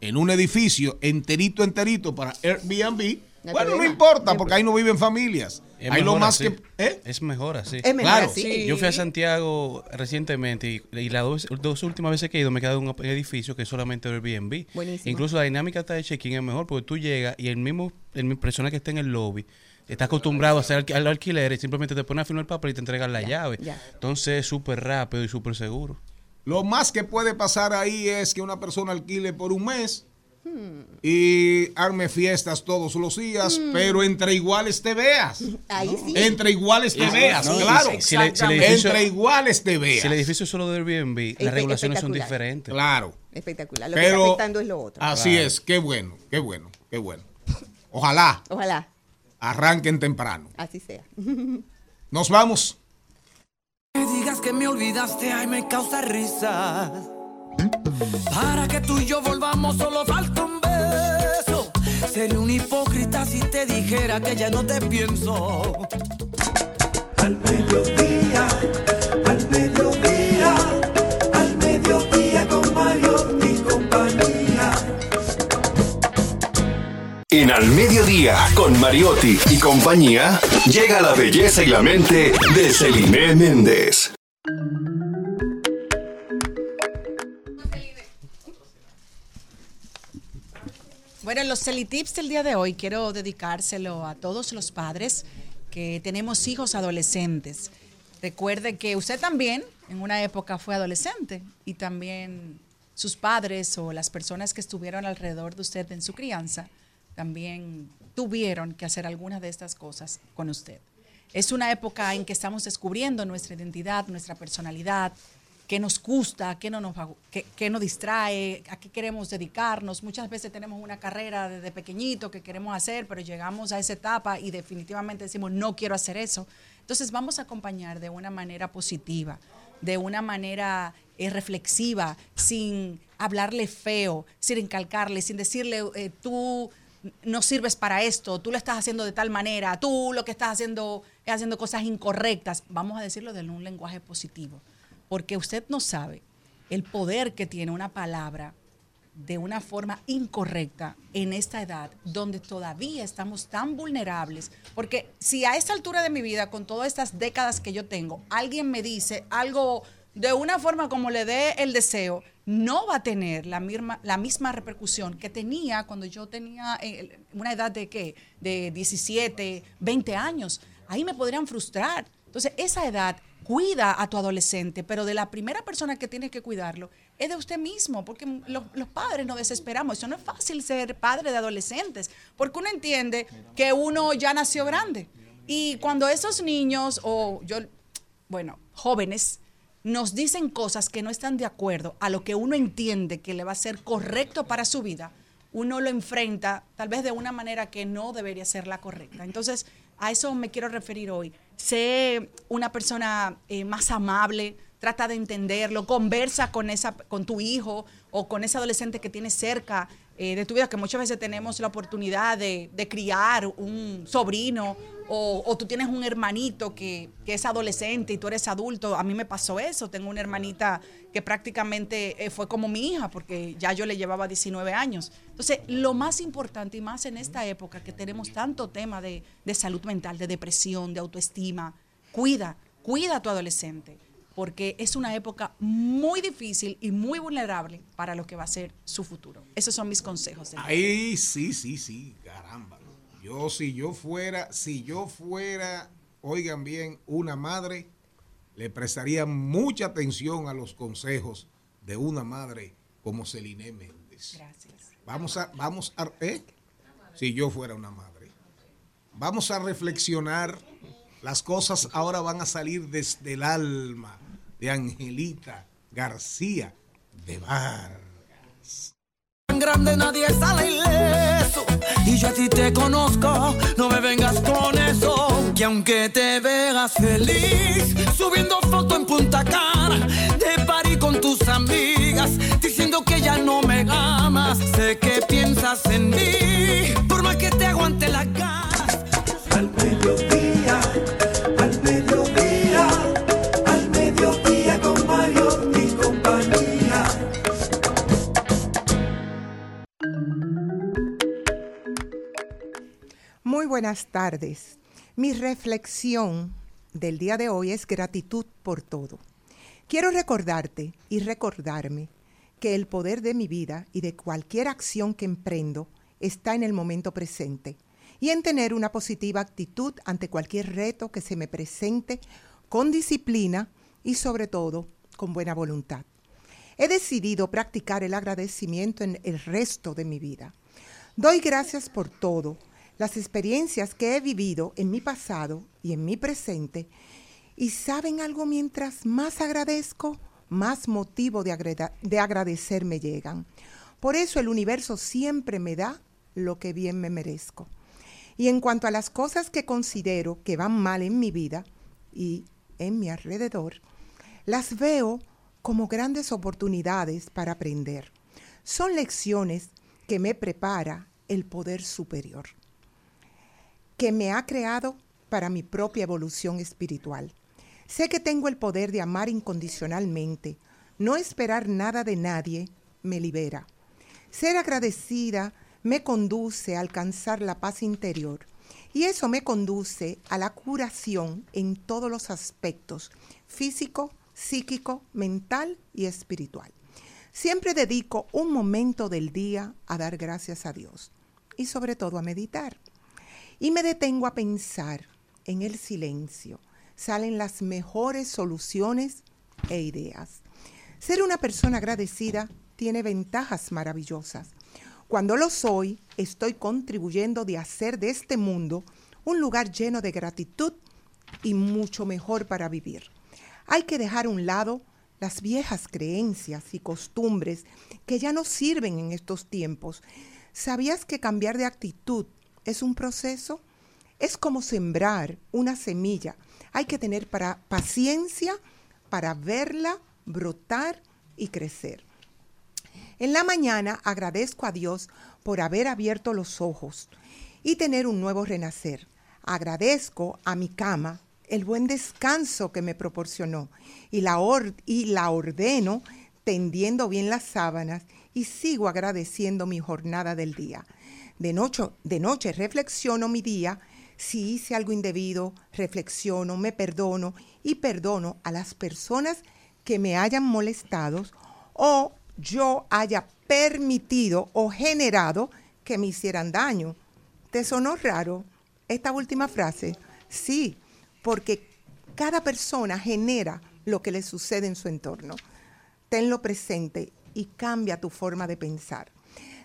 en un edificio enterito, enterito para Airbnb, No bueno, no importa porque ahí no viven familias. Es hay lo mejor más así. que... ¿eh? Es mejor así. Es mejor Claro. así. Yo fui a Santiago recientemente y, y las dos, dos últimas veces que he ido me he quedado en un edificio que es solamente Airbnb. Buenísimo. Incluso la dinámica hasta de check-in es mejor porque tú llegas y el mismo, el mismo persona que está en el lobby está acostumbrado a hacer al alquiler y simplemente te pone a firmar el papel y te entregan la llave. ya. Entonces es súper rápido y súper seguro. Lo más que puede pasar ahí es que una persona alquile por un mes y arme fiestas todos los días, Hmm. pero entre iguales te veas. Ahí sí. Entre iguales te veas, no, claro. si- si le- si el edificio- entre iguales te veas. Si el edificio es solo de Airbnb, las regulaciones son diferentes. Claro. Espectacular. Lo que está Pero afectando es lo otro. así Claro. es, qué bueno, qué bueno, qué bueno. Ojalá Ojalá, arranquen temprano. así sea. Nos vamos. Me digas que me olvidaste, ay, me causa risa. Para que tú y yo volvamos, solo falta un beso. Sería un hipócrita si te dijera que ya no te pienso. Al mediodía, al mediodía, al mediodía con Mario En Al Mediodía, con Mariotti y compañía, llega la belleza y la mente de Celine Méndez. Bueno, los Celitips del día de hoy quiero dedicárselo a todos los padres que tenemos hijos adolescentes. Recuerde que usted también en una época fue adolescente y también sus padres o las personas que estuvieron alrededor de usted en su crianza también tuvieron que hacer algunas de estas cosas con usted. Es una época en que estamos descubriendo nuestra identidad, nuestra personalidad, qué nos gusta, qué, no nos, qué, qué distrae, a qué queremos dedicarnos. Muchas veces tenemos una carrera desde pequeñito que queremos hacer, pero llegamos a esa etapa y definitivamente decimos, no quiero hacer eso. Entonces vamos a acompañar de una manera positiva, de una manera eh, reflexiva, sin hablarle feo, sin encalcarle, sin decirle, eh, tú no sirves para esto, tú lo estás haciendo de tal manera, tú lo que estás haciendo es haciendo cosas incorrectas. Vamos a decirlo de un lenguaje positivo, porque usted no sabe el poder que tiene una palabra de una forma incorrecta en esta edad donde todavía estamos tan vulnerables, porque si a esta altura de mi vida, con todas estas décadas que yo tengo, alguien me dice algo de una forma como le dé el deseo, no va a tener la misma, la misma repercusión que tenía cuando yo tenía eh, una edad de qué, de 17, 20 años. Ahí me podrían frustrar. Entonces, esa edad cuida a tu adolescente, pero de la primera persona que tiene que cuidarlo es de usted mismo, porque los, los padres nos desesperamos. Eso no es fácil ser padre de adolescentes, porque uno entiende que uno ya nació grande. Y cuando esos niños, o yo, bueno, jóvenes, nos dicen cosas que no están de acuerdo a lo que uno entiende que le va a ser correcto para su vida, uno lo enfrenta tal vez de una manera que no debería ser la correcta. Entonces, a eso me quiero referir hoy. Sé una persona eh, más amable, trata de entenderlo, conversa con, esa, con tu hijo o con ese adolescente que tienes cerca eh, de tu vida, que muchas veces tenemos la oportunidad de, de criar un sobrino o, o tú tienes un hermanito que, que es adolescente y tú eres adulto. A mí me pasó eso. Tengo una hermanita que prácticamente eh, fue como mi hija porque ya yo le llevaba 19 años. Entonces, lo más importante y más en esta época que tenemos tanto tema de, de salud mental, de depresión, de autoestima, cuida, cuida a tu adolescente porque es una época muy difícil y muy vulnerable para lo que va a ser su futuro. Esos son mis consejos. Ahí sí, sí, sí, caramba. Yo si yo fuera, si yo fuera, oigan bien, una madre, le prestaría mucha atención a los consejos de una madre como Celine Méndez. Gracias. Vamos a, vamos a, ¿eh? Si yo fuera una madre. Vamos a reflexionar. Las cosas ahora van a salir desde el alma de Angelita García de Bar. tan grande nadie sale ileso. Y yo a ti te conozco, no me vengas con eso. Que aunque te veas feliz, subiendo foto en Punta Cana, de party con tus amigas, diciendo que ya no me amas. Sé que piensas en mí, Buenas tardes. Mi reflexión del día de hoy es gratitud por todo. Quiero recordarte y recordarme que el poder de mi vida y de cualquier acción que emprendo está en el momento presente y en tener una positiva actitud ante cualquier reto que se me presente con disciplina y sobre todo con buena voluntad. He decidido practicar el agradecimiento en el resto de mi vida. Doy gracias por todo, las experiencias que he vivido en mi pasado y en mi presente. Y saben algo, mientras más agradezco, más motivo de, agradecer me llegan. Por eso el universo siempre me da lo que bien me merezco. Y en cuanto a las cosas que considero que van mal en mi vida y en mi alrededor, las veo como grandes oportunidades para aprender. Son lecciones que me prepara el poder superior, que me ha creado para mi propia evolución espiritual. Sé que tengo el poder de amar incondicionalmente. No esperar nada de nadie me libera. Ser agradecida me conduce a alcanzar la paz interior y eso me conduce a la curación en todos los aspectos, físico, psíquico, mental y espiritual. Siempre dedico un momento del día a dar gracias a Dios y sobre todo a meditar. Y me detengo a pensar en el silencio. Salen las mejores soluciones e ideas. Ser una persona agradecida tiene ventajas maravillosas. Cuando lo soy, estoy contribuyendo de hacer de este mundo un lugar lleno de gratitud y mucho mejor para vivir. Hay que dejar a un lado las viejas creencias y costumbres que ya no sirven en estos tiempos. ¿Sabías que cambiar de actitud es un proceso? Es como sembrar una semilla. Hay que tener para paciencia para verla brotar y crecer. En la mañana agradezco a Dios por haber abierto los ojos y tener un nuevo renacer. Agradezco a mi cama el buen descanso que me proporcionó y la, y la ordeno tendiendo bien las sábanas y sigo agradeciendo mi jornada del día. De noche, de noche reflexiono mi día, si hice algo indebido, reflexiono, me perdono y perdono a las personas que me hayan molestado o yo haya permitido o generado que me hicieran daño. ¿Te sonó raro esta última frase? Sí, porque cada persona genera lo que le sucede en su entorno. Tenlo presente y cambia tu forma de pensar.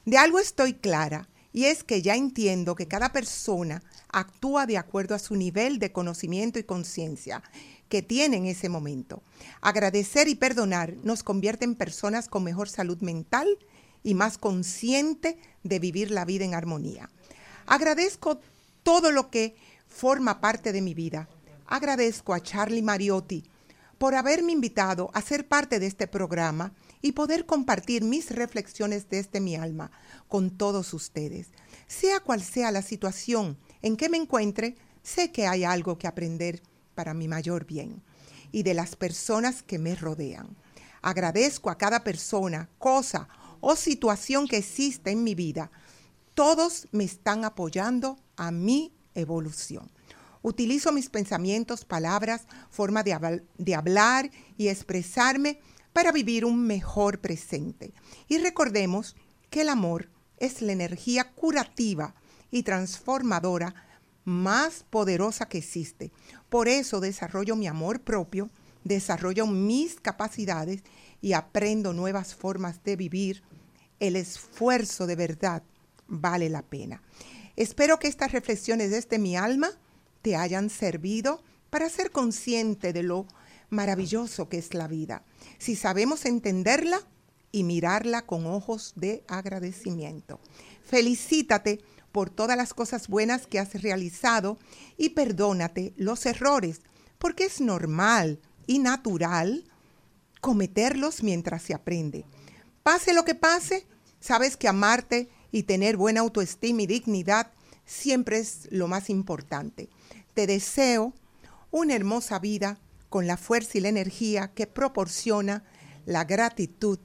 De algo estoy clara y es que ya entiendo que cada persona actúa de acuerdo a su nivel de conocimiento y conciencia que tiene en ese momento. Agradecer y perdonar nos convierte en personas con mejor salud mental y más consciente de vivir la vida en armonía. Agradezco todo lo que forma parte de mi vida. Agradezco a Charlie Mariotti por haberme invitado a ser parte de este programa y poder compartir mis reflexiones desde mi alma con todos ustedes. Sea cual sea la situación en que me encuentre, sé que hay algo que aprender para mi mayor bien y de las personas que me rodean. Agradezco a cada persona, cosa o situación que existe en mi vida. Todos me están apoyando a mi evolución. Utilizo mis pensamientos, palabras, forma de, de hablar y expresarme para vivir un mejor presente. Y recordemos que el amor es la energía curativa y transformadora más poderosa que existe. Por eso desarrollo mi amor propio, desarrollo mis capacidades y aprendo nuevas formas de vivir. El esfuerzo de verdad vale la pena. Espero que estas reflexiones desde mi alma te hayan servido para ser consciente de lo maravilloso que es la vida. Si sabemos entenderla, y mirarla con ojos de agradecimiento. Felicítate por todas las cosas buenas que has realizado y perdónate los errores, porque es normal y natural cometerlos mientras se aprende. Pase lo que pase, sabes que amarte y tener buena autoestima y dignidad siempre es lo más importante. Te deseo una hermosa vida con la fuerza y la energía que proporciona la gratitud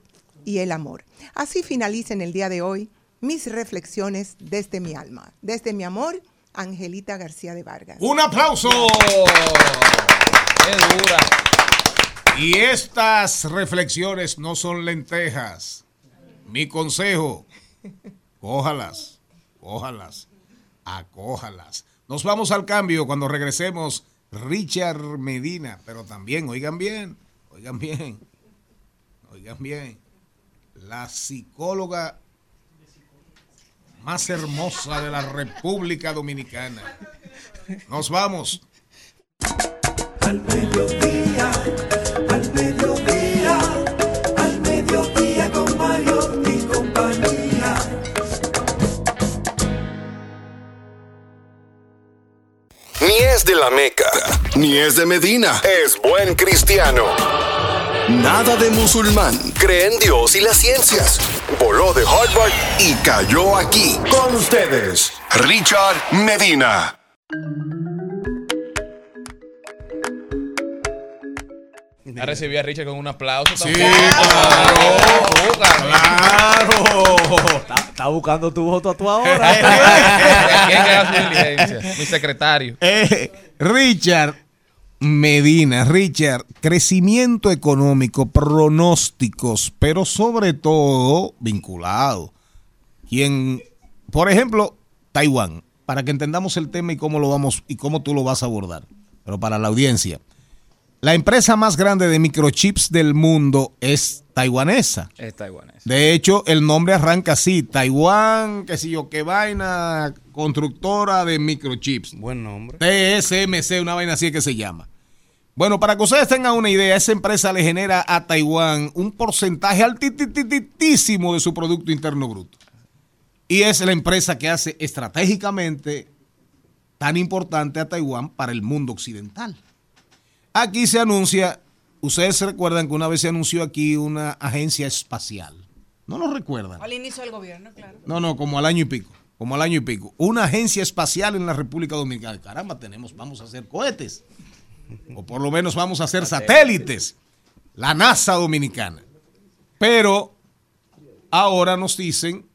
y el amor. Así finaliza en el día de hoy mis reflexiones desde mi alma, desde mi amor, Angelita García de Vargas. ¡Un aplauso! ¡Qué dura! Y estas reflexiones no son lentejas. Mi consejo, cójalas, cójalas, acójalas. Nos vamos al cambio cuando regresemos. Richard Medina, pero también, oigan bien, oigan bien, oigan bien, la psicóloga más hermosa de la República Dominicana. Nos vamos. Al al es de la Meca, ni es de Medina. Es buen cristiano. Nada de musulmán. Cree en Dios y las ciencias. Voló de Harvard y cayó aquí. Con ustedes, Richard Medina. A recibir a Richard con un aplauso. Sí, también. claro. Está, está buscando tu voto tú ahora. ¿Quién haga su diligencia? Mi secretario. Eh, Richard Medina, Richard, crecimiento económico, pronósticos, pero sobre todo vinculado. Quien, por ejemplo, Taiwán, para que entendamos el tema y cómo lo vamos y cómo tú lo vas a abordar, pero para la audiencia. La empresa más grande de microchips del mundo es taiwanesa. Es taiwanés. De hecho, el nombre arranca así, Taiwán, qué sé yo, qué vaina, constructora de microchips. Buen nombre. TSMC, una vaina así que se llama. Bueno, para que ustedes tengan una idea, esa empresa le genera a Taiwán un porcentaje altísimo de su Producto Interno Bruto. Y es la empresa que hace estratégicamente tan importante a Taiwán para el mundo occidental. Aquí se anuncia, ustedes se recuerdan que una vez se anunció aquí una agencia espacial. ¿No lo recuerdan? Al inicio del gobierno, claro. No, no, como al año y pico. Como al año y pico. Una agencia espacial en la República Dominicana. Caramba, tenemos, vamos a hacer cohetes. O por lo menos vamos a hacer satélites. La NASA dominicana. Pero ahora nos dicen,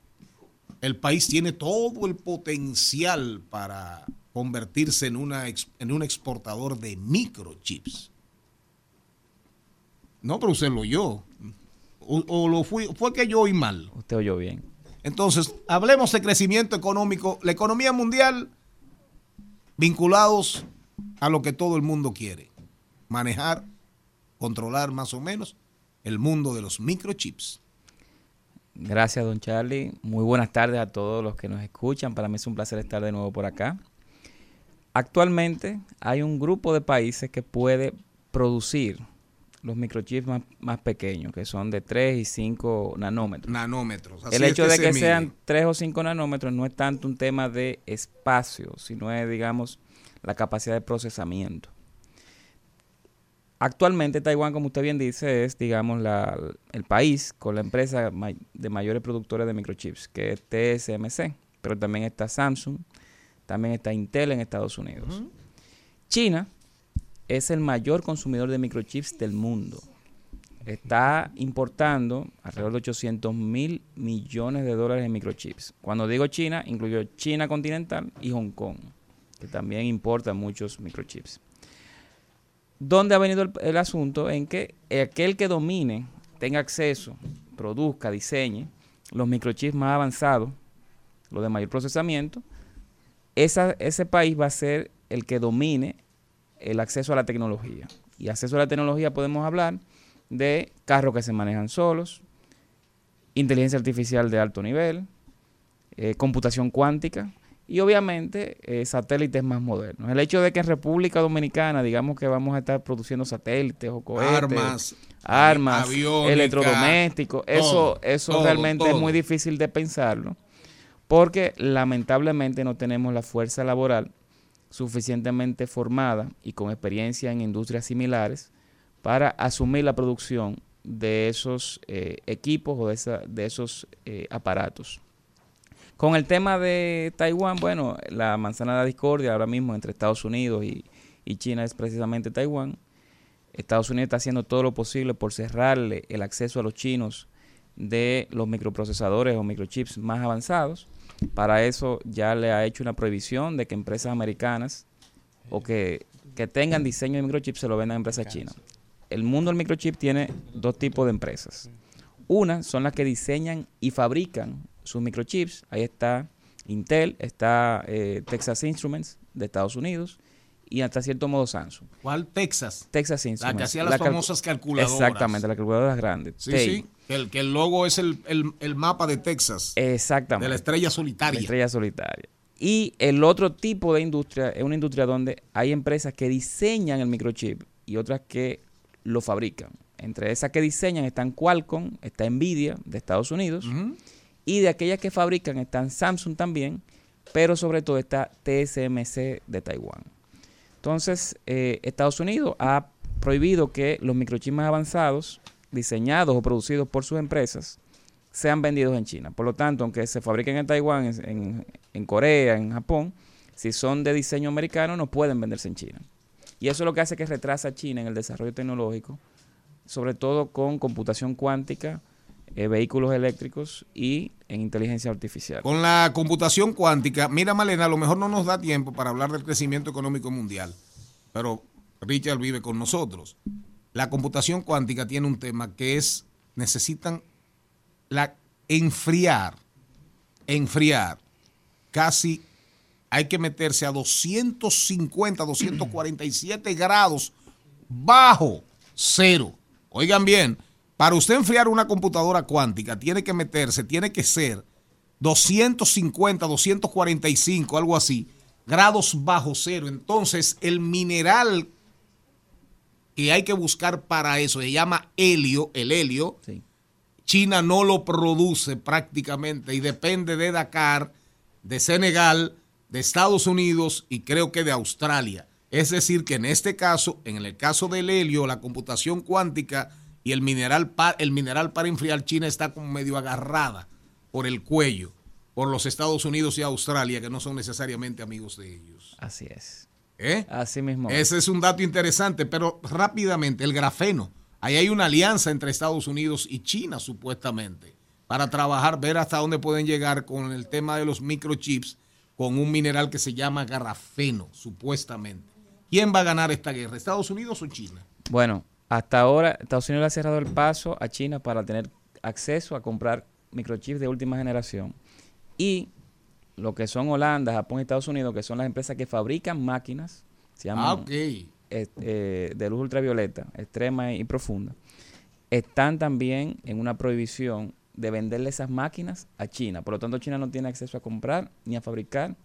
el país tiene todo el potencial para convertirse en, una, en un exportador de microchips. No, pero usted lo oyó. O, o lo fui, fue que yo oí mal. Usted oyó bien. Entonces, hablemos de crecimiento económico, la economía mundial, vinculados a lo que todo el mundo quiere, manejar, controlar más o menos el mundo de los microchips. Gracias, don Charlie. Muy buenas tardes a todos los que nos escuchan. Para mí es un placer estar de nuevo por acá. Actualmente hay un grupo de países que puede producir los microchips más, más pequeños, que son de 3 y 5 nanómetros. Nanómetros. así El es hecho de que sean 3 o 5 nanómetros no es tanto un tema de espacio, sino es, digamos, la capacidad de procesamiento. Actualmente Taiwán, como usted bien dice, es, digamos, la- el país con la empresa de mayores productores de microchips, que es TSMC, pero también está Samsung, también está Intel en Estados Unidos. China es el mayor consumidor de microchips del mundo. Está importando alrededor de 800 mil millones de dólares en microchips. Cuando digo China, incluyo China continental y Hong Kong, que también importa muchos microchips. ¿Dónde ha venido el, el asunto? En que aquel que domine, tenga acceso, produzca, diseñe los microchips más avanzados, los de mayor procesamiento, esa- ese país va a ser el que domine el acceso a la tecnología. Y acceso a la tecnología podemos hablar de carros que se manejan solos, inteligencia artificial de alto nivel, eh, computación cuántica y obviamente eh, satélites más modernos. El hecho de que en República Dominicana digamos que vamos a estar produciendo satélites o cohetes, Armas, armas, electrodomésticos, eso, todo, eso todo, realmente es muy difícil de pensarlo, porque lamentablemente no tenemos la fuerza laboral suficientemente formada y con experiencia en industrias similares para asumir la producción de esos eh, equipos o de, esa- de esos eh, aparatos. Con el tema de Taiwán, bueno, la manzana de la discordia ahora mismo entre Estados Unidos y, y China es precisamente Taiwán. Estados Unidos está haciendo todo lo posible por cerrarle el acceso a los chinos de los microprocesadores o microchips más avanzados. Para eso ya le ha hecho una prohibición de que empresas americanas o que, que tengan diseño de microchips se lo vendan a empresas chinas. El mundo del microchip tiene dos tipos de empresas. Una son las que diseñan y fabrican sus microchips. Ahí está Intel, está eh, Texas Instruments de Estados Unidos y hasta cierto modo Samsung. ¿Cuál Texas? Texas Instruments. La que hacía las famosas calculadoras. Exactamente, las calculadoras grandes. Sí, sí. Que el, que el logo es el, el- el mapa de Texas. Exactamente. De la estrella solitaria. La estrella solitaria. Y el otro tipo de industria es una industria donde hay empresas que diseñan el microchip y otras que lo fabrican. Entre esas que diseñan están Qualcomm, está Nvidia de Estados Unidos y de aquellas que fabrican están Samsung también, pero sobre todo está TSMC de Taiwán. Entonces, eh, Estados Unidos ha prohibido que los microchips más avanzados, diseñados o producidos por sus empresas, sean vendidos en China. Por lo tanto, aunque se fabriquen en Taiwán, en, Corea, en Japón, si son de diseño americano, no pueden venderse en China. Y eso es lo que hace que retrasa a China en el desarrollo tecnológico, sobre todo con computación cuántica, eh, vehículos eléctricos y en inteligencia artificial. Con la computación cuántica, mira Malena, a lo mejor no nos da tiempo para hablar del crecimiento económico mundial, pero Richard vive con nosotros. La computación cuántica tiene un tema que es, necesitan la, enfriar, enfriar, casi hay que meterse a 250, 247 grados bajo cero. Oigan bien, para usted enfriar una computadora cuántica tiene que meterse, tiene que ser 250, 245, algo así, grados bajo cero. Entonces, el mineral que hay que buscar para eso se llama helio, el helio. China no lo produce prácticamente y depende de Dakar, de Senegal, de Estados Unidos y creo que de Australia. Es decir, que en este caso, en el caso del helio, la computación cuántica y el mineral, el mineral para enfriar China está como medio agarrada por el cuello por los Estados Unidos y Australia, que no son necesariamente amigos de ellos. Así es. ¿Eh? Así mismo. es. Ese es un dato interesante, pero rápidamente, el grafeno. Ahí hay una alianza entre Estados Unidos y China, supuestamente, para trabajar, ver hasta dónde pueden llegar con el tema de los microchips, con un mineral que se llama grafeno, supuestamente. ¿Quién va a ganar esta guerra, Estados Unidos o China? Bueno, hasta ahora Estados Unidos le ha cerrado el paso a China para tener acceso a comprar microchips de última generación. Y lo que son Holanda, Japón y Estados Unidos, que son las empresas que fabrican máquinas, se llaman Ah, eh, de luz ultravioleta, extrema y profunda, están también en una prohibición de venderle esas máquinas a China. Por lo tanto, China no tiene acceso a comprar ni a fabricar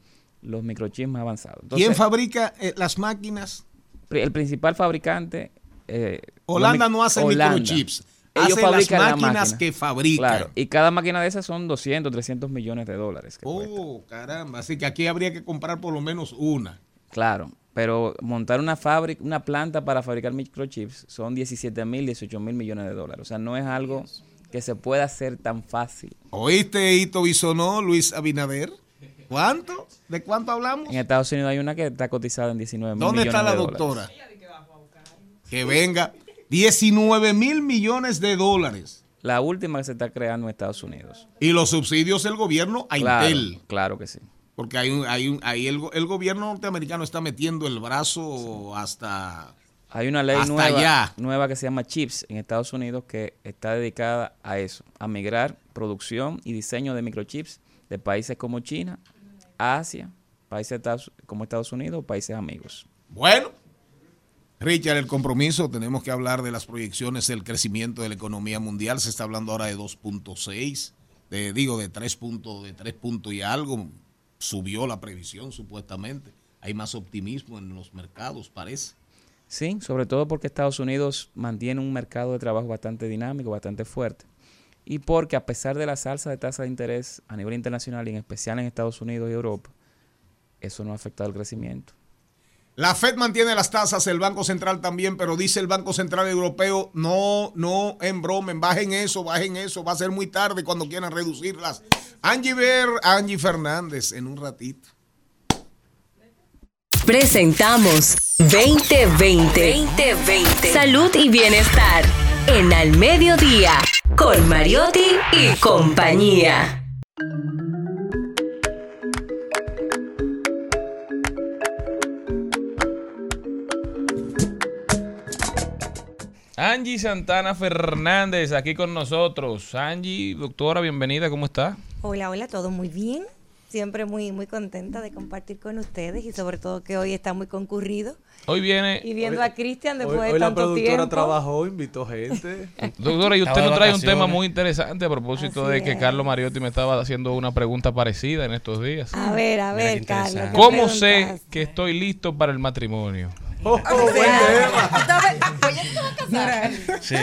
los microchips más avanzados. ¿Quién fabrica eh, las máquinas? el principal fabricante. eh, Holanda no hace Holanda. microchips. Ellos hace las fabrican la máquinas máquina. que fabrican. Claro, y cada máquina de esas son 200, 300 millones de dólares. Oh, caramba. Así que aquí habría que comprar por lo menos una. Claro, pero montar una fábrica, una planta para fabricar microchips son 17 mil, 18 mil millones de dólares. O sea, no es algo que se pueda hacer tan fácil. ¿Oíste, Hito Bisonó, Luis Abinader? ¿Cuánto? ¿De cuánto hablamos? En Estados Unidos hay una que está cotizada en 19 mil ¿Dónde millones está la de dólares. doctora? Que venga. 19 mil millones de dólares. La última que se está creando en Estados Unidos. Y los subsidios del gobierno a Claro, Intel. claro que sí. Porque hay un, hay un, ahí el, el gobierno norteamericano está metiendo el brazo hasta... Hay una ley nueva, allá. nueva que se llama CHIPS en Estados Unidos que está dedicada a eso, a migrar producción y diseño de microchips de países como China, Asia, países como Estados Unidos, países amigos. Bueno, Richard, el compromiso, tenemos que hablar de las proyecciones del crecimiento de la economía mundial. Se está hablando ahora de 2.6, de, digo, de 3 puntos, de 3 puntos y algo. subió la previsión supuestamente. Hay más optimismo en los mercados, parece. Sí, sobre todo porque Estados Unidos mantiene un mercado de trabajo bastante dinámico, bastante fuerte. Y porque a pesar de la salsa de tasa de interés a nivel internacional y en especial en Estados Unidos y Europa, eso no ha afectado el crecimiento. La Fed mantiene las tasas, el Banco Central también, pero dice el Banco Central Europeo, no, no embromen, bajen eso, bajen eso, va a ser muy tarde cuando quieran reducirlas. Angie Ver, Angie Fernández, en un ratito. Presentamos 2020. 2020. Salud y bienestar. En Al Mediodía. Con Mariotti y compañía. Angie Santana Fernández, aquí con nosotros. Angie, doctora, bienvenida, ¿cómo está? Hola, hola, todo muy bien. Siempre muy, muy contenta de compartir con ustedes y sobre todo que hoy está muy concurrido. Hoy viene. Y viendo Hoy- a Cristian después Hoy, de hoy la tanto productora tiempo. trabajó, invitó gente. Doctora, y usted nos trae un tema muy interesante a propósito Así de que es. Carlos Mariotti me estaba haciendo una pregunta parecida en estos días. A ver, a ver, Carlos. ¿qué ¿Cómo sé que estoy listo para el matrimonio? Oh, Sí.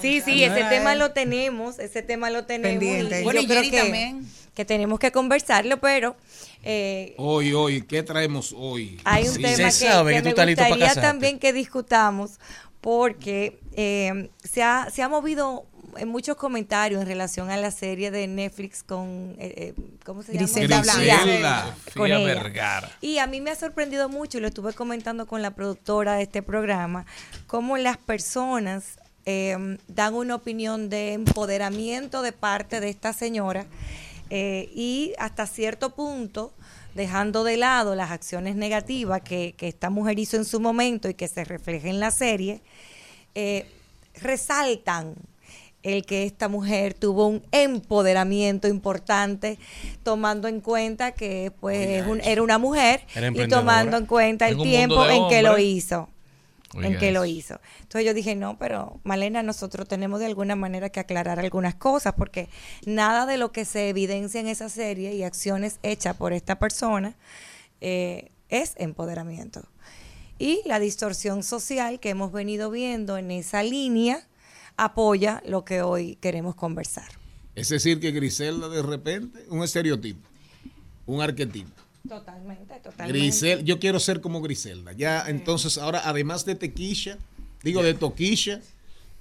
Sí, sí, ese tema lo tenemos, ese tema lo tenemos. Pendiente. y Bueno, yo y creo que, también. que tenemos que conversarlo, pero eh, Hoy, hoy, ¿qué traemos hoy? hay un Sí. tema que, que me gustaría también que discutamos porque eh, se, ha, se ha movido muchos comentarios en relación a la serie de Netflix con eh, eh, ¿cómo se llama? Griselda. con ella. Vergara. Y a mí me ha sorprendido mucho y lo estuve comentando con la productora de este programa cómo las personas eh, dan una opinión de empoderamiento de parte de esta señora eh, y hasta cierto punto dejando de lado las acciones negativas que, que esta mujer hizo en su momento y que se refleja en la serie, eh, resaltan el que esta mujer tuvo un empoderamiento importante, tomando en cuenta que pues es un- era una mujer Era y tomando en cuenta el tiempo en que lo hizo. en que lo hizo. Entonces yo dije, no, pero Malena, nosotros tenemos de alguna manera que aclarar algunas cosas, porque nada de lo que se evidencia en esa serie y acciones hechas por esta persona eh, es empoderamiento. Y la distorsión social que hemos venido viendo en esa línea apoya lo que hoy queremos conversar. Es decir, que Griselda de repente, un estereotipo, un arquetipo. Totalmente, totalmente. Grisel, yo quiero ser como Griselda. Ya, entonces, ahora, además de Tequilla, digo de Toquilla,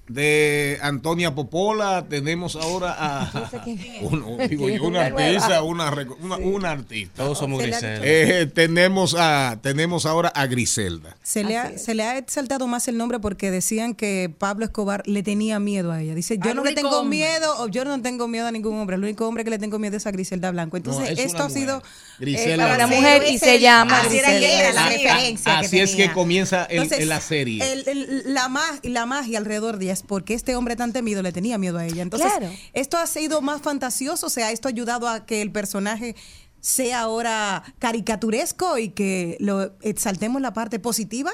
de Antonia Popola, tenemos ahora a un- digo yo, una artista, una, una, una artista. Todos somos Griselda. Eh, tenemos a, tenemos ahora a Griselda. Se le, ha, se le ha exaltado más el nombre porque decían que Pablo Escobar le tenía miedo a ella. Dice, yo Al no le tengo hombre. miedo, o yo no tengo miedo a ningún hombre. El único hombre que le tengo miedo es a Griselda Blanco. Entonces, es esto ha sido... Griselda una Blanco. mujer y se llama Así Griselda. era la referencia Así que es que tenía. comienza el- Entonces, en la serie. el- el- la, ma- la magia alrededor de ella es porque este hombre tan temido le tenía miedo a ella. Entonces, Claro. esto ha sido más fantasioso, o sea, esto ha ayudado a que el personaje sea ahora caricaturesco y que lo exaltemos la parte positiva.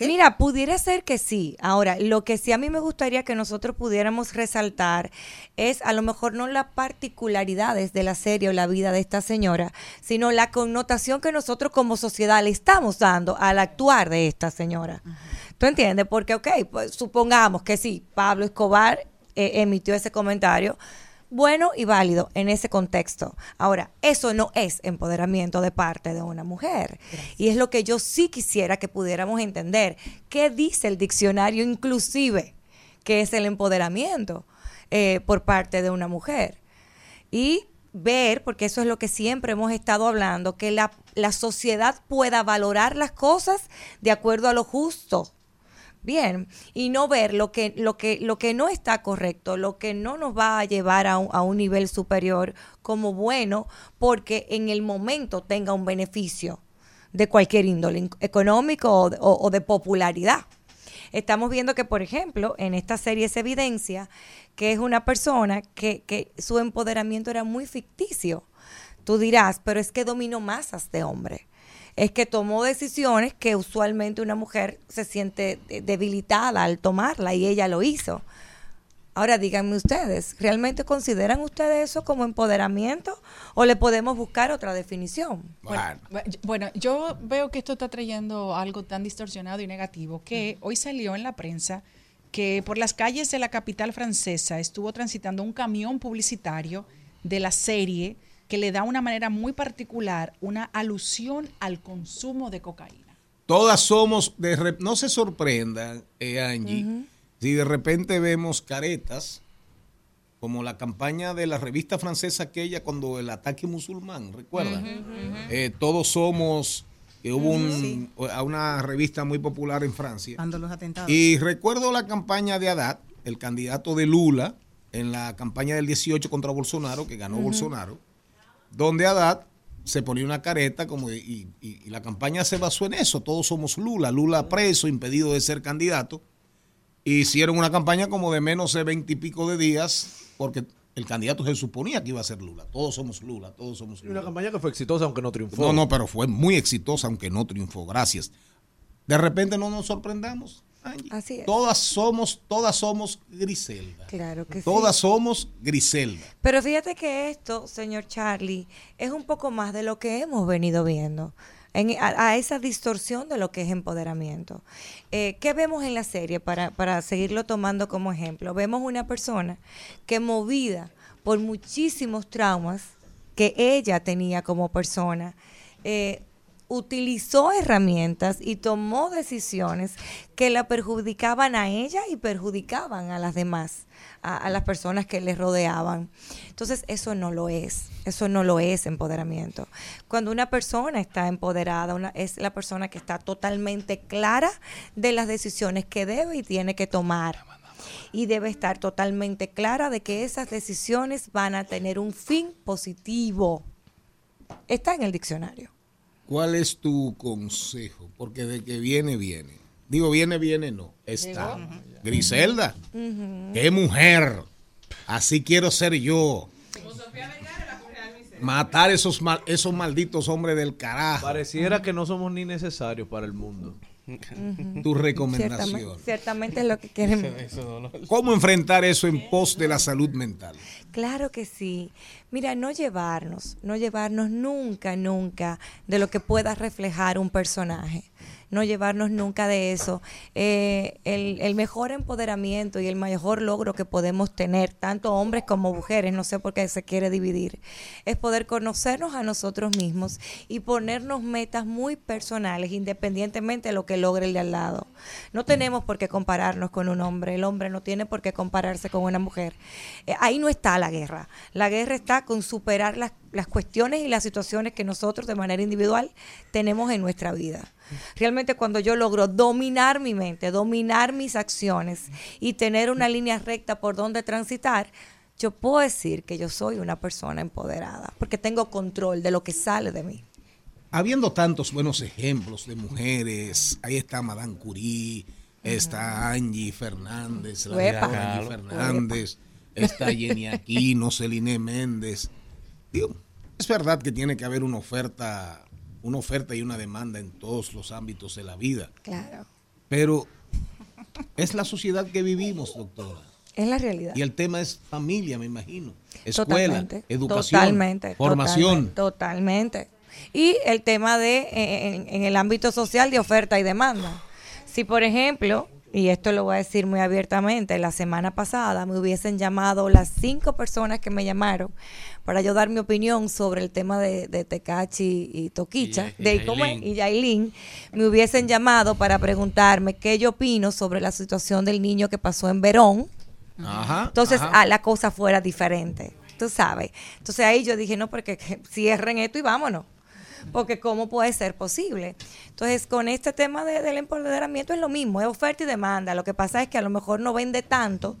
Mira, pudiera ser que sí. Ahora, lo que sí a mí me gustaría que nosotros pudiéramos resaltar es a lo mejor no las particularidades de la serie o la vida de esta señora, sino la connotación que nosotros como sociedad le estamos dando al actuar de esta señora. ¿Tú entiendes? Porque, ok, pues supongamos que sí, Pablo Escobar eh, emitió ese comentario bueno y válido en ese contexto. Ahora, eso no es empoderamiento de parte de una mujer. Y es lo que yo sí quisiera que pudiéramos entender. ¿Qué dice el diccionario inclusive? que es el empoderamiento eh, por parte de una mujer? Y ver, porque eso es lo que siempre hemos estado hablando, que la, la sociedad pueda valorar las cosas de acuerdo a lo justo. Bien, y no ver lo que, lo que, lo que no está correcto, lo que no nos va a llevar a un, a un nivel superior como bueno, porque en el momento tenga un beneficio de cualquier índole, económico o de, o- o de popularidad. Estamos viendo que, por ejemplo, en esta serie se evidencia que es una persona que, que su empoderamiento era muy ficticio. Tú dirás, pero es que dominó masas de hombre. Es que tomó decisiones que usualmente una mujer se siente de- debilitada al tomarla y ella lo hizo. Ahora díganme ustedes, ¿realmente consideran ustedes eso como empoderamiento o le podemos buscar otra definición? Bueno, bueno, yo veo que esto está trayendo algo tan distorsionado y negativo que hoy salió en la prensa que por las calles de la capital francesa estuvo transitando un camión publicitario de la serie que le da una manera muy particular una alusión al consumo de cocaína. Todas somos, de re- no se sorprendan, eh, Angie, si de repente vemos caretas, como la campaña de la revista francesa aquella cuando el ataque musulmán, ¿recuerdan? Eh, todos somos, que hubo un- a una revista muy popular en Francia. Cuando los atentados. Y recuerdo la campaña de Haddad, el candidato de Lula, en la campaña del 18 contra Bolsonaro, que ganó. Bolsonaro, donde Haddad se ponía una careta como y, y- y la campaña se basó en eso, todos somos Lula, Lula preso, impedido de ser candidato. Hicieron una campaña como de menos de veintipico de días, porque el candidato se suponía que iba a ser Lula. Todos somos Lula, todos somos Y Lula. una campaña que fue exitosa aunque no triunfó. No, no, pero fue muy exitosa, aunque no triunfó. Gracias. De repente no nos sorprendamos. Angie. Así es. Todas somos, todas somos Griselda. Claro que sí. Todas somos Griselda. Pero fíjate que esto, señor Charlie, es un poco más de lo que hemos venido viendo. En- a, a esa distorsión de lo que es empoderamiento. Eh, ¿Qué vemos en la serie para, para seguirlo tomando como ejemplo? Vemos una persona que movida por muchísimos traumas que ella tenía como persona, eh, utilizó herramientas y tomó decisiones que la perjudicaban a ella y perjudicaban a las demás, a, las personas que le rodeaban. Entonces, eso no lo es, eso no lo es empoderamiento. Cuando una persona está empoderada, es la persona que está totalmente clara de las decisiones que debe y tiene que tomar. Y debe estar totalmente clara de que esas decisiones van a tener un fin positivo. Está en el diccionario. ¿Cuál es tu consejo? Porque de que viene, viene. Digo, viene, viene, no. Está. Griselda, qué mujer. Así quiero ser yo. Matar esos, mal- esos malditos hombres del carajo. Pareciera que no somos ni necesarios para el mundo. Tu recomendación. Ciertamente, ciertamente es lo que queremos. ¿Cómo enfrentar eso en pos de la salud mental? Claro que sí. Mira, no llevarnos, no llevarnos nunca, nunca de lo que pueda reflejar un personaje. No llevarnos nunca de eso. Eh, el, el mejor empoderamiento y el mejor logro que podemos tener, tanto hombres como mujeres, no sé por qué se quiere dividir, es poder conocernos a nosotros mismos y ponernos metas muy personales, independientemente de lo que logre el de al lado. No tenemos por qué compararnos con un hombre, el hombre no tiene por qué compararse con una mujer. Eh, ahí no está la guerra. La guerra está con superar las, las cuestiones y las situaciones que nosotros de manera individual tenemos en nuestra vida. Realmente cuando yo logro dominar mi mente, dominar mis acciones y tener una línea recta por donde transitar, yo puedo decir que yo soy una persona empoderada, porque tengo control de lo que sale de mí. Habiendo tantos buenos ejemplos de mujeres, ahí está Madame Curie, está Angie Fernández, la Uepa. Angie. Fernández, está Jenny Aquino, Celine Méndez. Digo, es verdad que tiene que haber una oferta, una oferta y una demanda en todos los ámbitos de la vida, Claro. pero es la sociedad que vivimos, doctora. Es la realidad. Y el tema es familia, me imagino. Escuela, Totalmente, educación, totalmente, formación. Totalmente. Y el tema de, en, en el ámbito social de oferta y demanda. Si, por ejemplo, y esto lo voy a decir muy abiertamente, la semana pasada me hubiesen llamado las cinco personas que me llamaron para yo dar mi opinión sobre el tema de, de Tecachi y Toquicha, Y- y de cómo y Yailin, me hubiesen llamado para preguntarme qué yo opino sobre la situación del niño que pasó en Verón. Ajá, Entonces, ajá. ah, la cosa fuera diferente, tú sabes. Entonces ahí yo dije, no, porque que cierren esto y vámonos. Porque cómo puede ser posible. Entonces, con este tema de- del empoderamiento es lo mismo, es oferta y demanda. Lo que pasa es que a lo mejor no vende tanto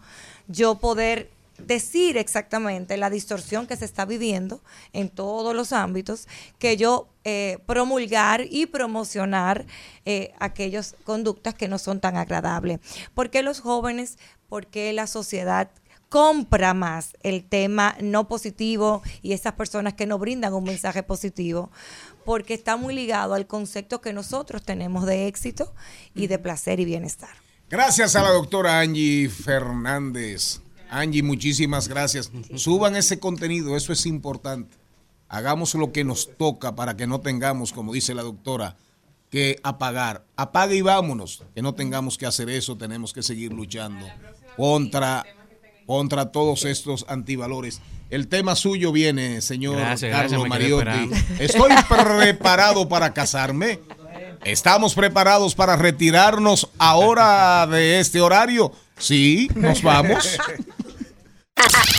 yo poder decir exactamente la distorsión que se está viviendo en todos los ámbitos, que yo eh, promulgar y promocionar eh, aquellas conductas que no son tan agradables. ¿Por qué los jóvenes, por qué la sociedad compra más el tema no positivo y esas personas que no brindan un mensaje positivo? Porque está muy ligado al concepto que nosotros tenemos de éxito y de placer y bienestar. Gracias a la doctora Angie Fernández. Angie, muchísimas gracias. Suban ese contenido, eso es importante. Hagamos lo que nos toca para que no tengamos, como dice la doctora, que apagar. Apague y vámonos. Que no tengamos que hacer eso, tenemos que seguir luchando contra, contra todos estos antivalores. El tema suyo viene, señor Gracias, Carlos Mariotti. Estoy preparado para casarme. ¿Estamos preparados para retirarnos ahora de este horario? Sí, nos vamos.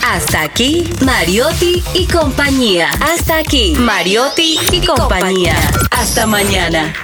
Hasta aquí, Mariotti y compañía. Hasta aquí, Mariotti y compañía. Hasta mañana.